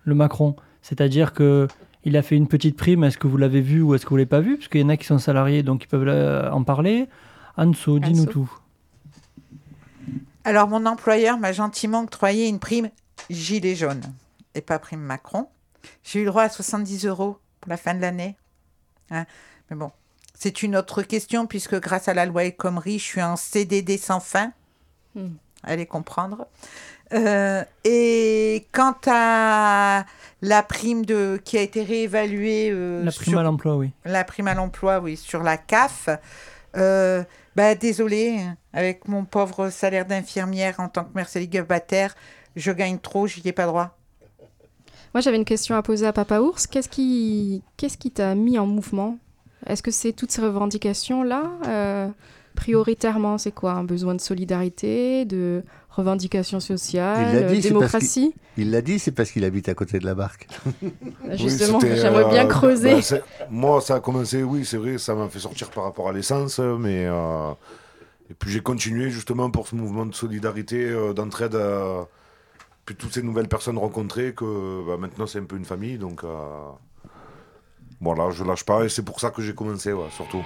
Speaker 1: le Macron. C'est-à-dire que il a fait une petite prime. Est-ce que vous l'avez vu ou est-ce que vous l'avez pas vu? Parce qu'il y en a qui sont salariés, donc ils peuvent euh, en parler. Anso, dis-nous tout.
Speaker 5: Alors, mon employeur m'a gentiment octroyé une prime gilet jaune et pas prime Macron. J'ai eu le droit à 70 euros pour la fin de l'année. Hein. Mais bon, c'est une autre question puisque grâce à la loi El Khomri, je suis en CDD sans fin.
Speaker 2: Hmm.
Speaker 5: Allez comprendre. Euh, et quant à la prime de, qui a été réévaluée. euh,
Speaker 1: La prime
Speaker 5: sur-
Speaker 1: à l'emploi, oui.
Speaker 5: la prime à l'emploi, oui, sur la CAF. Euh, bah, désolé, avec mon pauvre salaire d'infirmière en tant que mère célibataire, je gagne trop, j'y ai pas droit.
Speaker 2: Moi, j'avais une question à poser à Papa Ours. Qu'est-ce qui qu'est-ce qui t'a mis en mouvement? Est-ce que c'est toutes ces revendications-là euh, Prioritairement, c'est quoi? Un besoin de solidarité, de revendication sociale,
Speaker 4: Il l'a dit,
Speaker 2: démocratie?
Speaker 4: Il l'a dit, c'est parce qu'il habite à côté de la barque.
Speaker 2: Justement,
Speaker 14: Oui,
Speaker 2: j'aimerais bien
Speaker 14: euh,
Speaker 2: creuser.
Speaker 14: bah, moi, ça a commencé, oui, c'est vrai, ça m'a fait sortir par rapport à l'essence, mais. euh, et puis j'ai continué justement pour ce mouvement de solidarité, euh, d'entraide. euh, puis toutes ces nouvelles personnes rencontrées, que bah, maintenant c'est un peu une famille, donc. euh, voilà, je lâche pas, et c'est pour ça que j'ai commencé, surtout.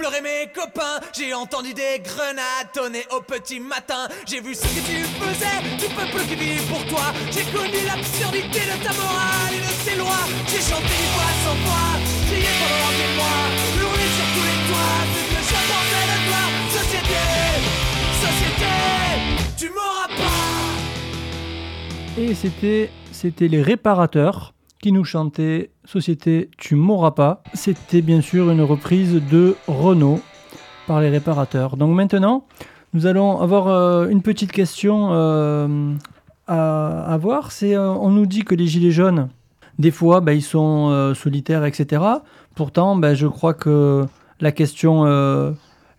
Speaker 15: Pleurer mes copains, j'ai entendu des grenades tonner au petit matin, j'ai vu ce que tu faisais, du peuple qui vit pour toi, j'ai connu l'absurdité de ta morale et de ses lois, j'ai chanté des voix sans voix, crié pendant des mois, hurlé sur tous les toits, ce que je pensais de toi, société, société, tu m'auras pas.
Speaker 1: Et c'était, c'était les réparateurs qui nous chantaient Société, tu m'auras pas. C'était bien sûr une reprise de Renault par les réparateurs. Donc maintenant, nous allons avoir euh, une petite question euh, à, à voir. C'est, euh, on nous dit que les gilets jaunes, des fois, bah, ils sont solitaires, etc. Pourtant, bah, je crois que la question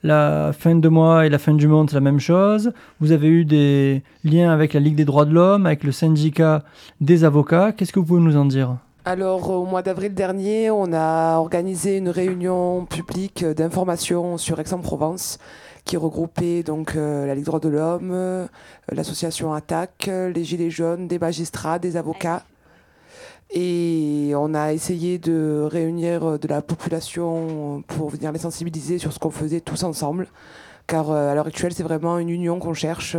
Speaker 1: la fin de mois et la fin du monde, c'est la même chose. Vous avez eu des liens avec la Ligue des droits de l'homme, avec le syndicat des avocats. Qu'est-ce que vous pouvez nous en dire?
Speaker 10: Alors, au mois d'avril dernier, on a organisé une réunion publique d'information sur Aix-en-Provence qui regroupait donc euh, la Ligue droits de l'homme, euh, l'association Attaque, les Gilets jaunes, des magistrats, des avocats. Et on a essayé de réunir euh, de la population pour venir les sensibiliser sur ce qu'on faisait tous ensemble. Car à l'heure actuelle, c'est vraiment une union qu'on cherche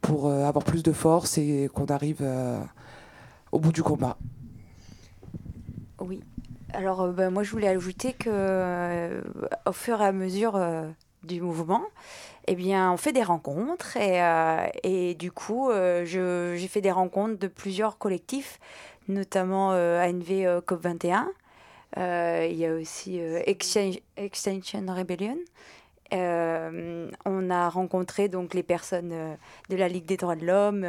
Speaker 10: pour avoir plus de force et qu'on arrive au bout du combat.
Speaker 16: Oui. Alors, euh, ben, moi, je voulais ajouter que, euh, au fur et à mesure euh, du mouvement, eh bien, on fait des rencontres et, euh, et du coup, euh, j'ai fait des rencontres de plusieurs collectifs, notamment euh, ANV euh, COP21. Euh, il y a aussi Exchange- Extinction Rebellion. On a rencontré donc les personnes de la Ligue des droits de l'homme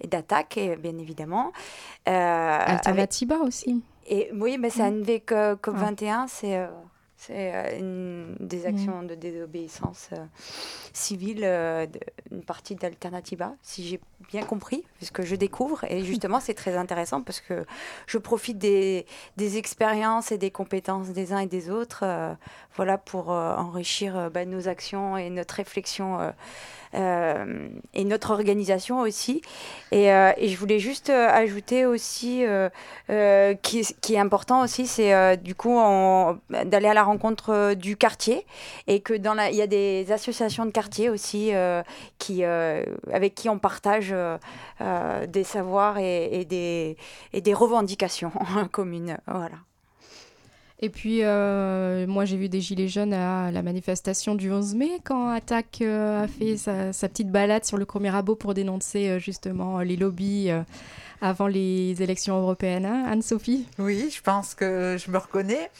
Speaker 16: et d'Attaque, bien évidemment. Euh, avec-
Speaker 2: aussi.
Speaker 16: Et oui, mais c'est
Speaker 2: Mm.
Speaker 16: ANV Co- COP21, c'est euh, C'est euh, une des actions de désobéissance euh, civile, euh, de- une partie d'Alternativa, si j'ai bien compris, puisque je découvre. Et justement, c'est très intéressant parce que je profite des, des expériences et des compétences des uns et des autres euh, voilà, pour enrichir bah, nos actions et notre réflexion. Euh, et notre organisation aussi. Et, euh, je voulais juste euh, ajouter aussi, qui, est- important aussi, c'est du coup d'aller à la rencontre du quartier et que dans il y a des associations de quartier aussi qui, avec qui on partage des savoirs et, et des, et des revendications communes. Voilà.
Speaker 2: Et puis, euh, moi, j'ai vu des gilets jaunes à la manifestation du 11 mai quand Attaque euh, a fait sa, petite balade sur le premier rabot pour dénoncer euh, justement les lobbies avant les élections européennes. hein, Anne-Sophie?
Speaker 5: Oui, je pense que je me reconnais.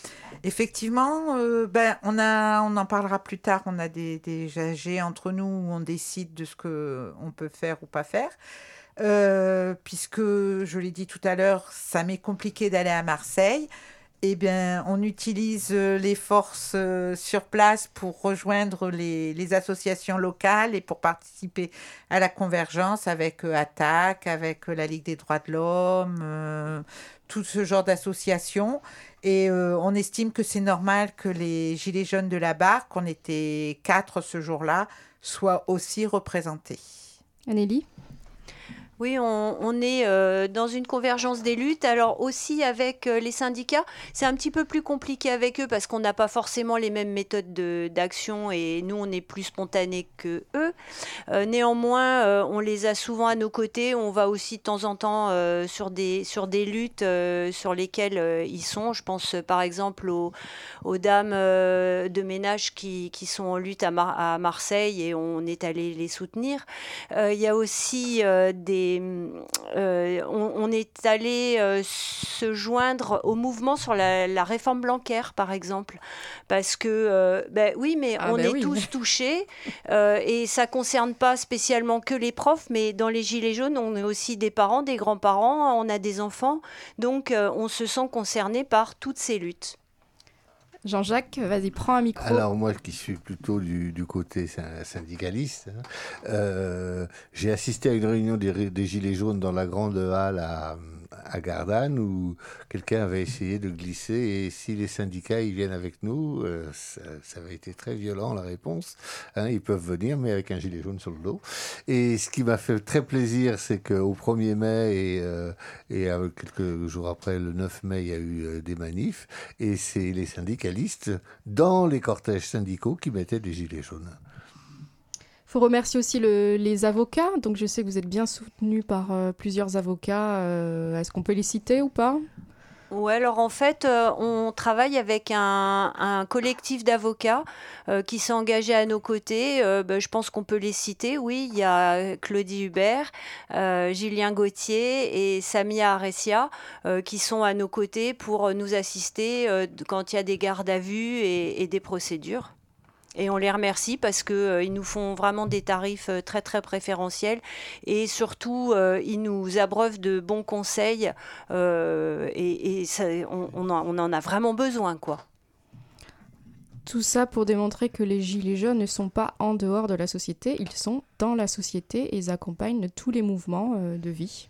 Speaker 5: Effectivement, ben, on, a, on en parlera plus tard. On a des, des AG entre nous où on décide de ce qu'on peut faire ou pas faire. Puisque, je l'ai dit tout à l'heure, ça m'est compliqué d'aller à Marseille. Eh bien, on utilise euh, les forces euh, sur place pour rejoindre les, associations locales et pour participer à la convergence avec euh, Attaque, avec la Ligue des droits de l'homme, tout ce genre d'associations. Et on estime que c'est normal que les Gilets jaunes de la barque, on était quatre ce jour-là, soient aussi représentés.
Speaker 2: Anélie?
Speaker 3: Oui, on, est euh, dans une convergence des luttes. Alors aussi avec euh, les syndicats, c'est un petit peu plus compliqué avec eux parce qu'on n'a pas forcément les mêmes méthodes de- d'action et nous, on est plus spontanés que eux. Euh, néanmoins, on les a souvent à nos côtés. On va aussi de temps en temps sur, des, sur des luttes sur lesquelles ils sont. Je pense par exemple aux, dames de ménage qui, sont en lutte à, à Marseille et on est allé les soutenir. Il y a aussi euh, des. euh, on, on est allé euh, se joindre au mouvement sur la, la réforme Blanquer, par exemple. Parce que, euh, ben oui, mais
Speaker 2: Ah
Speaker 3: on
Speaker 2: ben
Speaker 3: est
Speaker 2: oui.
Speaker 3: tous touchés et ça concerne pas spécialement que les profs, mais dans les Gilets jaunes, on est aussi des parents, des grands-parents, on a des enfants. Donc, on se sent concerné par toutes ces luttes.
Speaker 2: Jean-Jacques, vas-y, prends un micro.
Speaker 4: Alors moi qui suis plutôt du, côté syn- syndicaliste, hein, euh, j'ai assisté à une réunion des, des Gilets jaunes dans la grande halle à, à Gardanne où quelqu'un avait essayé de glisser et si les syndicats ils viennent avec nous, euh, ça, avait été très violent la réponse. hein, ils peuvent venir mais avec un gilet jaune sur le dos. Et ce qui m'a fait très plaisir, c'est qu'au 1er mai et, euh, et quelques jours après, le 9 mai, il y a eu euh, des manifs et c'est les syndicalistes dans les cortèges syndicaux qui mettaient des gilets jaunes.
Speaker 2: Faut remercier aussi le- les avocats. Donc, je sais que vous êtes bien soutenus par euh, plusieurs avocats. Euh, Est-ce qu'on peut les citer ou pas?
Speaker 3: Ouais, alors en fait, euh, on travaille avec un, collectif d'avocats qui s'est engagé à nos côtés. Ben, je pense qu'on peut les citer. Oui, il y a Claudie Hubert, Julien Gauthier et Samia Aressia euh, qui sont à nos côtés pour nous assister quand il y a des gardes à vue et des procédures. Et on les remercie parce qu'ils nous font vraiment des tarifs euh, très très préférentiels et surtout euh, ils nous abreuvent de bons conseils euh, et, et ça- on, on en, on en a vraiment besoin quoi.
Speaker 2: Tout ça pour démontrer que les gilets jaunes ne sont pas en dehors de la société, ils sont dans la société et ils accompagnent tous les mouvements euh, de vie.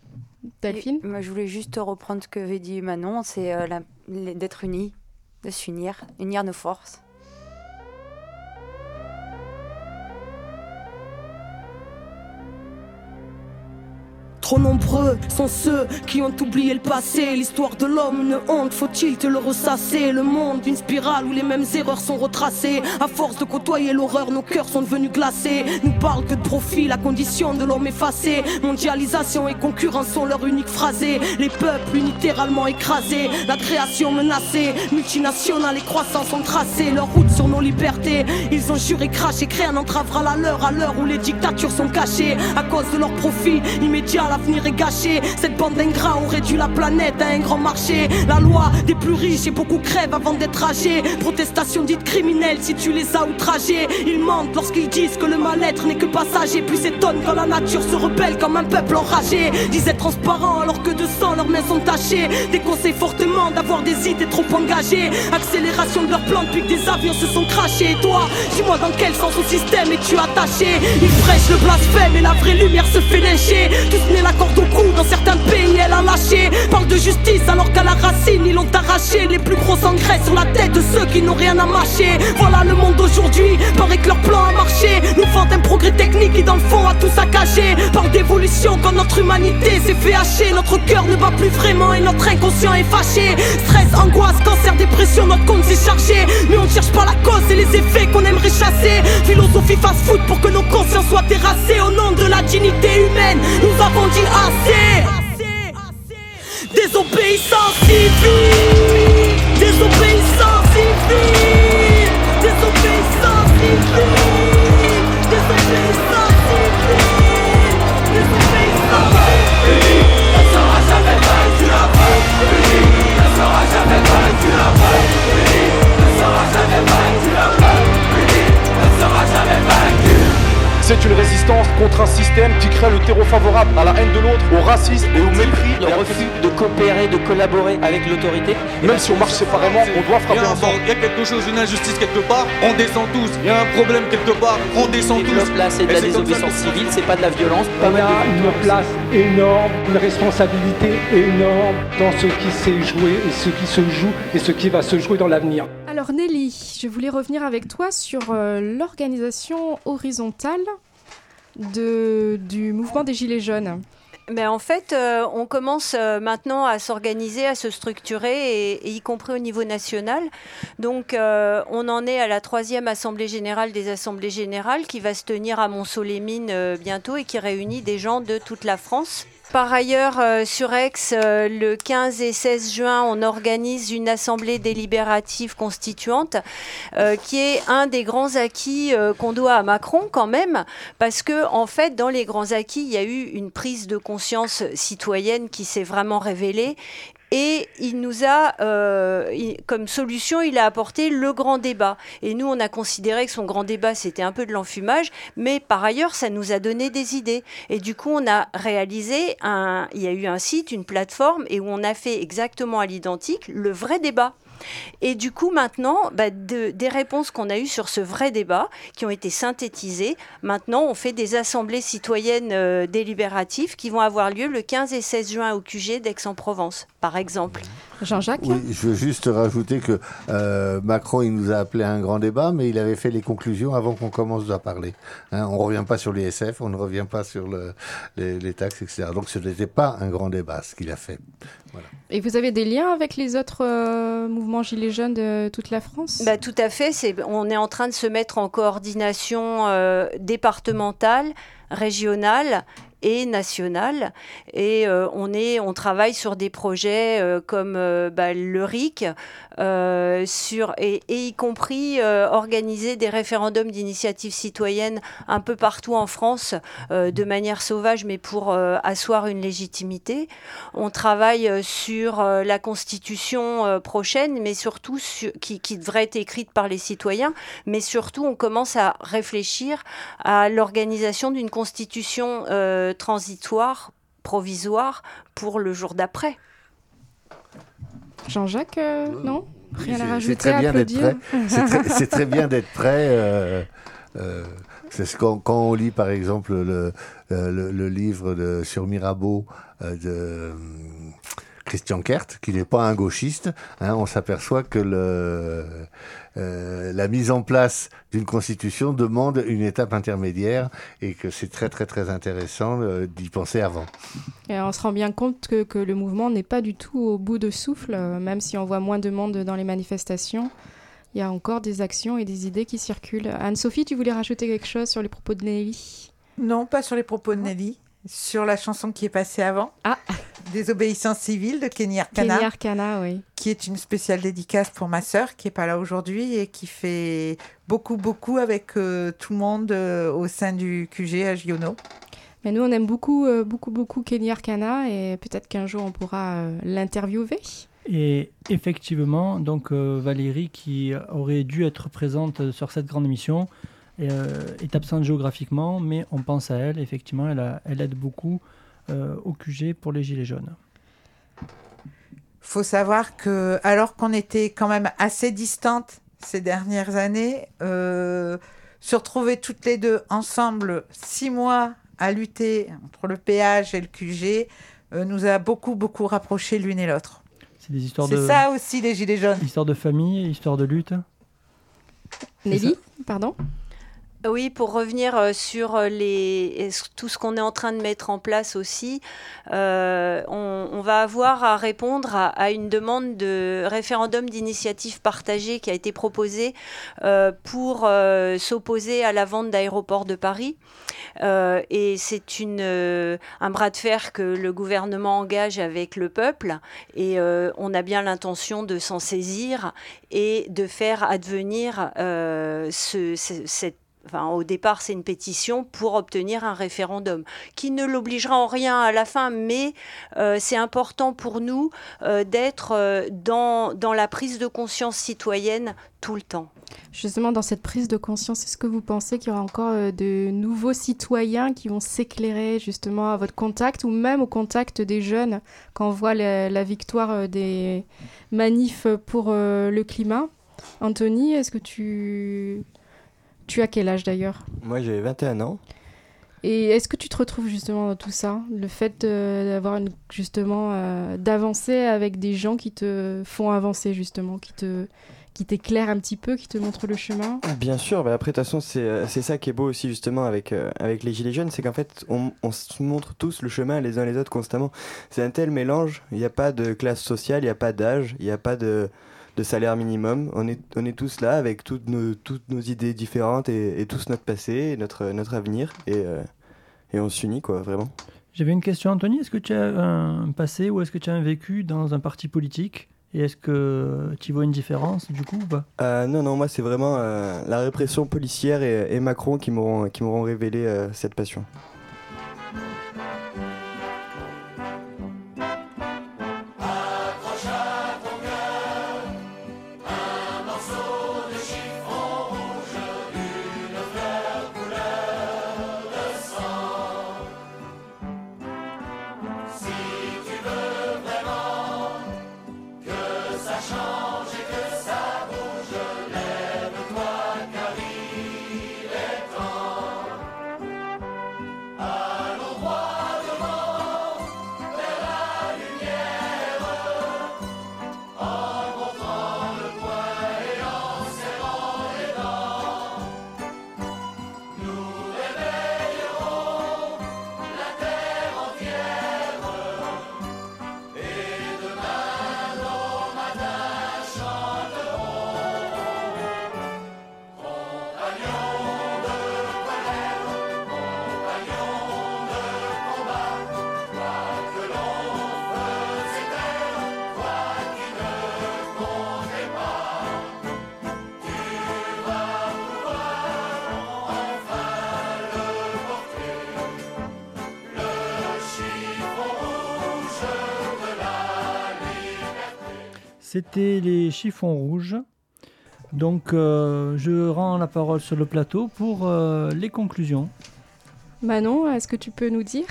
Speaker 2: Delphine?
Speaker 16: Et moi, je voulais juste reprendre ce que avait dit Manon, c'est euh, d'être unis, de s'unir, unir nos forces.
Speaker 17: Trop nombreux sont ceux qui ont oublié le passé. L'histoire de l'homme, une honte, faut-il te le ressasser? Le monde, une spirale où les mêmes erreurs sont retracées. À force de côtoyer l'horreur, nos cœurs sont devenus glacés. Nous parlent que de profit, la condition de l'homme effacée. Mondialisation et concurrence sont leur unique phrasé. Les peuples littéralement écrasés, la création menacée. Multinationales et croissance ont tracé leur route sur nos libertés. Ils ont juré, craché, créé un entravera la leur à l'heure où les dictatures sont cachées. À cause de leur profit immédiat, l'avenir est gâché. Cette bande d'ingrats ont réduit la planète à un grand marché. La loi des plus riches et beaucoup crèvent avant d'être âgés. Protestation dite criminelle si tu les as outragés. Ils mentent lorsqu'ils disent que le mal-être n'est que passager. Puis s'étonnent quand la nature se rebelle comme un peuple enragé. Disait transparent alors que de sang, leurs mains sont tachées. Déconseille fortement d'avoir des idées trop engagées. Accélération de leur plan depuis que des avions se sont crachés. Et toi, dis-moi dans quel sens au système es-tu attaché? Ils prêchent le blasphème et la vraie lumière se fait lyncher. La corde au cou, dans certains pays elle a lâché. Parle de justice alors qu'à la racine ils l'ont arraché. Les plus gros engrais sur la tête de ceux qui n'ont rien à mâcher. Voilà le monde d'aujourd'hui, paraît que leur plan a marché. Nous vendent un progrès technique qui dans le fond a tout saccagé. Parle d'évolution quand notre humanité s'est fait hacher. Notre cœur ne bat plus vraiment et notre inconscient est fâché. Stress, angoisse, cancer, dépression, notre compte s'est chargé. Mais on ne cherche pas la cause et les effets qu'on aimerait chasser. Philosophie fast-food pour que nos consciences soient terrassées. Au nom de la dignité humaine, nous avons dit assez. Désobéissance civile, désobéissance civile, désobéissance civile,
Speaker 18: C'est une résistance contre un système qui crée le terreau favorable à la haine de l'autre, au racisme et au mépris.
Speaker 19: Le refus de coopérer, de collaborer avec l'autorité.
Speaker 18: Même si on marche séparément, on doit frapper
Speaker 20: Il y a un
Speaker 18: ensemble.
Speaker 20: il y a quelque chose, une injustice quelque part, on descend tous. Il y a un problème quelque part, on descend tous.
Speaker 19: Là, c'est de
Speaker 20: Et
Speaker 19: la désobéissance civile, c'est pas de la violence.
Speaker 21: Il y a une place énorme, une responsabilité énorme dans ce qui s'est joué et ce qui se joue et ce qui va se jouer dans l'avenir.
Speaker 2: Alors Nelly, je voulais revenir avec toi sur euh, l'organisation horizontale du mouvement des Gilets jaunes.
Speaker 3: Ben, en fait, euh, on commence euh, maintenant à s'organiser, à se structurer, y compris au niveau national. Donc, on en est à la troisième Assemblée générale des Assemblées générales qui va se tenir à euh, bientôt et qui réunit des gens de toute la France. Par ailleurs, euh, sur Aix, euh, le 15 et 16 juin, on organise une assemblée délibérative constituante euh, qui est un des grands acquis qu'on doit à Macron quand même, parce que en fait, dans les grands acquis, il y a eu une prise de conscience citoyenne qui s'est vraiment révélée. Et il nous a, euh, comme solution, il a apporté le grand débat. Et nous, on a considéré que son grand débat, c'était un peu de l'enfumage, mais par ailleurs, ça nous a donné des idées. Et du coup, on a réalisé, un, il y a eu un site, une plateforme, et où on a fait exactement à l'identique le vrai débat. Et du coup, maintenant, bah, de- des réponses qu'on a eues sur ce vrai débat, qui ont été synthétisées, maintenant, on fait des assemblées citoyennes euh, délibératives qui vont avoir lieu le 15 et 16 juin au QG d'Aix-en-Provence, par exemple.
Speaker 2: Jean-Jacques?
Speaker 4: Oui, je veux juste rajouter que euh, Macron, il nous a appelé à un grand débat, mais il avait fait les conclusions avant qu'on commence à parler. Hein, on ne revient pas sur l'ISF, on ne revient pas sur le- les, les taxes, etc. Donc ce n'était pas un grand débat, ce qu'il a fait. Voilà.
Speaker 2: Et vous avez des liens avec les autres euh, mouvements Gilets jaunes de toute la France?
Speaker 3: Bah, tout à fait. On est en train de se mettre en coordination euh, départementale, régionale et nationale. Et euh, on, est, on travaille sur des projets euh, comme euh, bah, le RIC, sur, et, y compris organiser des référendums d'initiative citoyenne un peu partout en France, de manière sauvage, mais pour asseoir une légitimité. On travaille sur la constitution prochaine, mais surtout sur- qui, qui devrait être écrite par les citoyens, mais surtout on commence à réfléchir à l'organisation d'une constitution transitoire, provisoire, pour le jour d'après.
Speaker 2: Jean-Jacques, euh, non Rien à rajouter
Speaker 4: C'est très
Speaker 2: à
Speaker 4: bien d'être prêt. C'est très, bien d'être prêt. euh, euh, c'est ce qu'on- quand, on lit, par exemple, le, euh, le, le livre de, sur Mirabeau euh, de Christian Kert, qui n'est pas un gauchiste, hein, on s'aperçoit que le, euh, la mise en place d'une constitution demande une étape intermédiaire et que c'est très très très intéressant euh, d'y penser avant.
Speaker 2: Et on se rend bien compte que, que le mouvement n'est pas du tout au bout de souffle, euh, même si on voit moins de monde dans les manifestations. Il y a encore des actions et des idées qui circulent. Anne-Sophie, tu voulais rajouter quelque chose sur les propos de Nelly?
Speaker 5: Non, pas sur les propos de Nelly. Sur la chanson qui est passée avant.
Speaker 2: Ah
Speaker 5: Désobéissance civile de Kenny Arcana.
Speaker 2: Kenny Arcana, oui.
Speaker 5: Qui est une spéciale dédicace pour ma sœur qui est pas là aujourd'hui et qui fait beaucoup, beaucoup avec euh, tout le monde euh, au sein du QG à Giono.
Speaker 2: Mais nous, on aime beaucoup, euh, beaucoup, beaucoup Kenny Arcana et peut-être qu'un jour on pourra euh, l'interviewer.
Speaker 1: Et effectivement, donc euh, Valérie, qui aurait dû être présente sur cette grande émission, euh, est absente géographiquement, mais on pense à elle. Effectivement, elle, a- elle aide beaucoup euh, au QG pour les Gilets jaunes.
Speaker 5: faut savoir que, alors qu'on était quand même assez distantes ces dernières années, euh, se retrouver toutes les deux ensemble six mois à lutter entre le péage et le QG euh, nous a beaucoup, beaucoup rapprochés l'une et l'autre.
Speaker 1: C'est des histoires
Speaker 5: C'est
Speaker 1: de.
Speaker 5: ça aussi les Gilets jaunes.
Speaker 1: Histoire de famille, histoire de lutte.
Speaker 2: Nelly, pardon?
Speaker 3: Oui, pour revenir euh, sur euh, les, tout ce qu'on est en train de mettre en place aussi, euh, on, va avoir à répondre à, une demande de référendum d'initiative partagée qui a été proposée pour s'opposer à la vente d'aéroports de Paris. Et c'est une, un bras de fer que le gouvernement engage avec le peuple et on a bien l'intention de s'en saisir et de faire advenir ce- cette Enfin, au départ, c'est une pétition pour obtenir un référendum qui ne l'obligera en rien à la fin, mais euh, c'est important pour nous euh, d'être euh, dans, dans la prise de conscience citoyenne tout le temps.
Speaker 2: Justement, dans cette prise de conscience, est-ce que vous pensez qu'il y aura encore de nouveaux citoyens qui vont s'éclairer justement à votre contact ou même au contact des jeunes quand on voit la, la victoire des manifs pour le climat? Anthony, est-ce que tu... Tu as quel âge d'ailleurs
Speaker 7: Moi, j'ai 21 ans.
Speaker 2: Et est-ce que tu te retrouves justement dans tout ça? Le fait de- d'avoir justement euh, d'avancer avec des gens qui te font avancer justement, qui te qui t'éclairent un petit peu, qui te montrent le chemin?
Speaker 7: Bien sûr, bah après de toute façon c'est euh, c'est ça qui est beau aussi justement avec, euh, avec les Gilets jaunes, c'est qu'en fait on, on se montre tous le chemin les uns les autres constamment. C'est un tel mélange, il n'y a pas de classe sociale, il n'y a pas d'âge, il n'y a pas de, salaire minimum. On est, on est tous là avec toutes nos, toutes nos idées différentes et, et tous notre passé, et notre, notre avenir et, euh, et on s'unit quoi vraiment.
Speaker 1: J'avais une question, Anthony. Est-ce que tu as un passé ou est-ce que tu as un vécu dans un parti politique? Et est-ce que tu vois une différence du coup ou pas?
Speaker 7: Euh, non, non, moi c'est vraiment euh, la répression policière et, et Macron qui m'auront révélé cette passion.
Speaker 1: Chiffons rouges. Donc, euh, je rends la parole sur le plateau pour euh, les conclusions.
Speaker 2: Manon, est-ce que tu peux nous dire?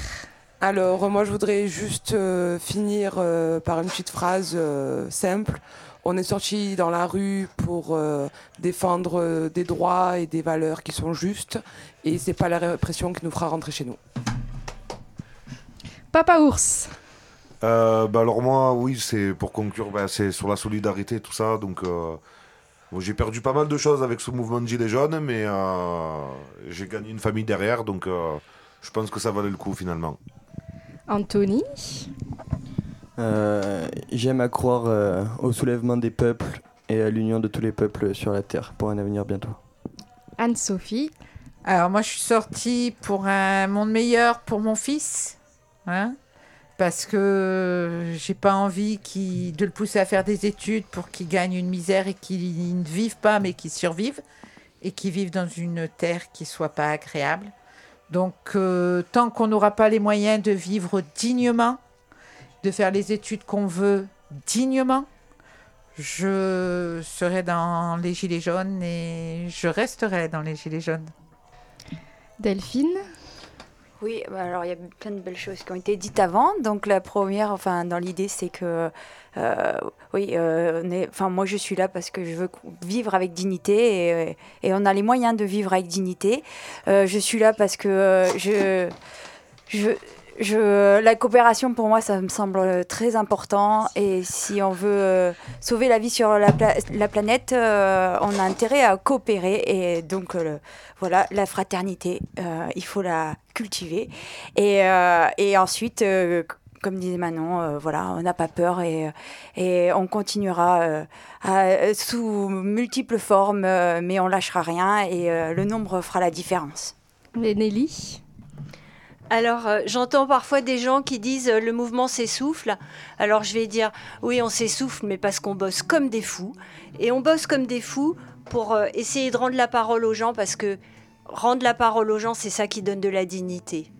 Speaker 10: Alors, moi, je voudrais juste euh, finir euh, par une petite phrase euh, simple. On est sorti dans la rue pour euh, défendre euh, des droits et des valeurs qui sont justes, et c'est pas la répression qui nous fera rentrer chez nous.
Speaker 2: Papa ours
Speaker 6: Euh, bah alors moi, oui, c'est pour conclure, bah, c'est sur la solidarité, tout ça. Donc, euh, bon, j'ai perdu pas mal de choses avec ce mouvement de Gilets jaunes, mais euh, j'ai gagné une famille derrière, donc euh, je pense que ça valait le coup finalement.
Speaker 2: Anthony?
Speaker 7: Euh, J'aime à croire euh, au soulèvement des peuples et à l'union de tous les peuples sur la terre pour un avenir bientôt.
Speaker 2: Anne-Sophie?
Speaker 5: Alors moi je suis sortie pour un monde meilleur pour mon fils, hein, parce que j'ai pas envie de le pousser à faire des études pour qu'il gagne une misère et qu'il ne vive pas mais qu'il survive et qu'il vive dans une terre qui soit pas agréable. Donc euh, tant qu'on n'aura pas les moyens de vivre dignement, de faire les études qu'on veut dignement, je serai dans les gilets jaunes et je resterai dans les gilets jaunes.
Speaker 2: Delphine?
Speaker 16: Oui, bah alors il y a plein de belles choses qui ont été dites avant. Donc la première, enfin dans l'idée, c'est que euh, oui, euh, moi je suis là parce que je veux vivre avec dignité et, on a les moyens de vivre avec dignité. Euh, je suis là parce que je, je la coopération pour moi ça me semble très important et si on veut sauver la vie sur la, pla- la planète on a intérêt à coopérer et donc voilà la fraternité il faut la cultiver et, euh, et ensuite euh, comme disait Manon, euh, voilà, on n'a pas peur et, et on continuera euh, à- sous multiples formes, euh, mais on lâchera rien et euh, le nombre fera la différence.
Speaker 2: Et Nelly?
Speaker 3: Alors, euh, j'entends parfois des gens qui disent euh, le mouvement s'essouffle. Alors, je vais dire oui, on s'essouffle, mais parce qu'on bosse comme des fous. Et on bosse comme des fous pour euh, essayer de rendre la parole aux gens, parce que rendre la parole aux gens, c'est ça qui donne de la dignité.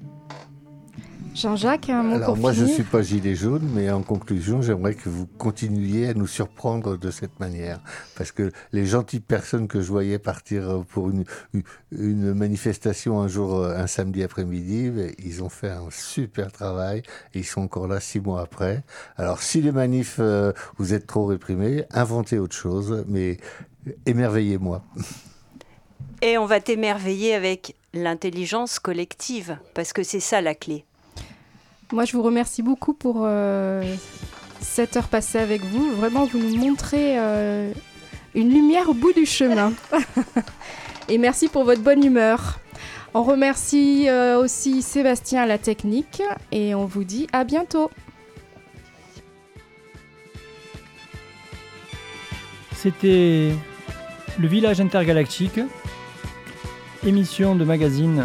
Speaker 2: Jean-Jacques, un mot
Speaker 4: Alors
Speaker 2: pour
Speaker 4: moi je
Speaker 2: finir
Speaker 4: suis pas gilet jaune, mais en conclusion j'aimerais que vous continuiez à nous surprendre de cette manière, parce que les gentilles personnes que je voyais partir pour une, une- une manifestation un jour, euh, un samedi après-midi, ben, ils ont fait un super travail et ils sont encore là six mois après. Alors si les manifs euh, vous êtes trop réprimés, inventez autre chose, mais émerveillez-moi.
Speaker 3: Et on va t'émerveiller avec l'intelligence collective, parce que c'est ça la clé.
Speaker 2: Moi, je vous remercie beaucoup pour euh, cette heure passée avec vous. Vraiment, vous nous montrez euh, une lumière au bout du chemin. Et merci pour votre bonne humeur. On remercie euh, aussi Sébastien à la technique et on vous dit à bientôt.
Speaker 1: C'était le village intergalactique, émission de magazine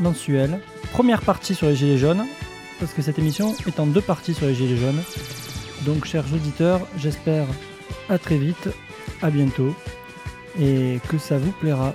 Speaker 1: mensuel. Première partie sur les Gilets jaunes, parce que cette émission est en deux parties sur les Gilets jaunes. Donc, chers auditeurs, j'espère à très vite, à bientôt, et que ça vous plaira.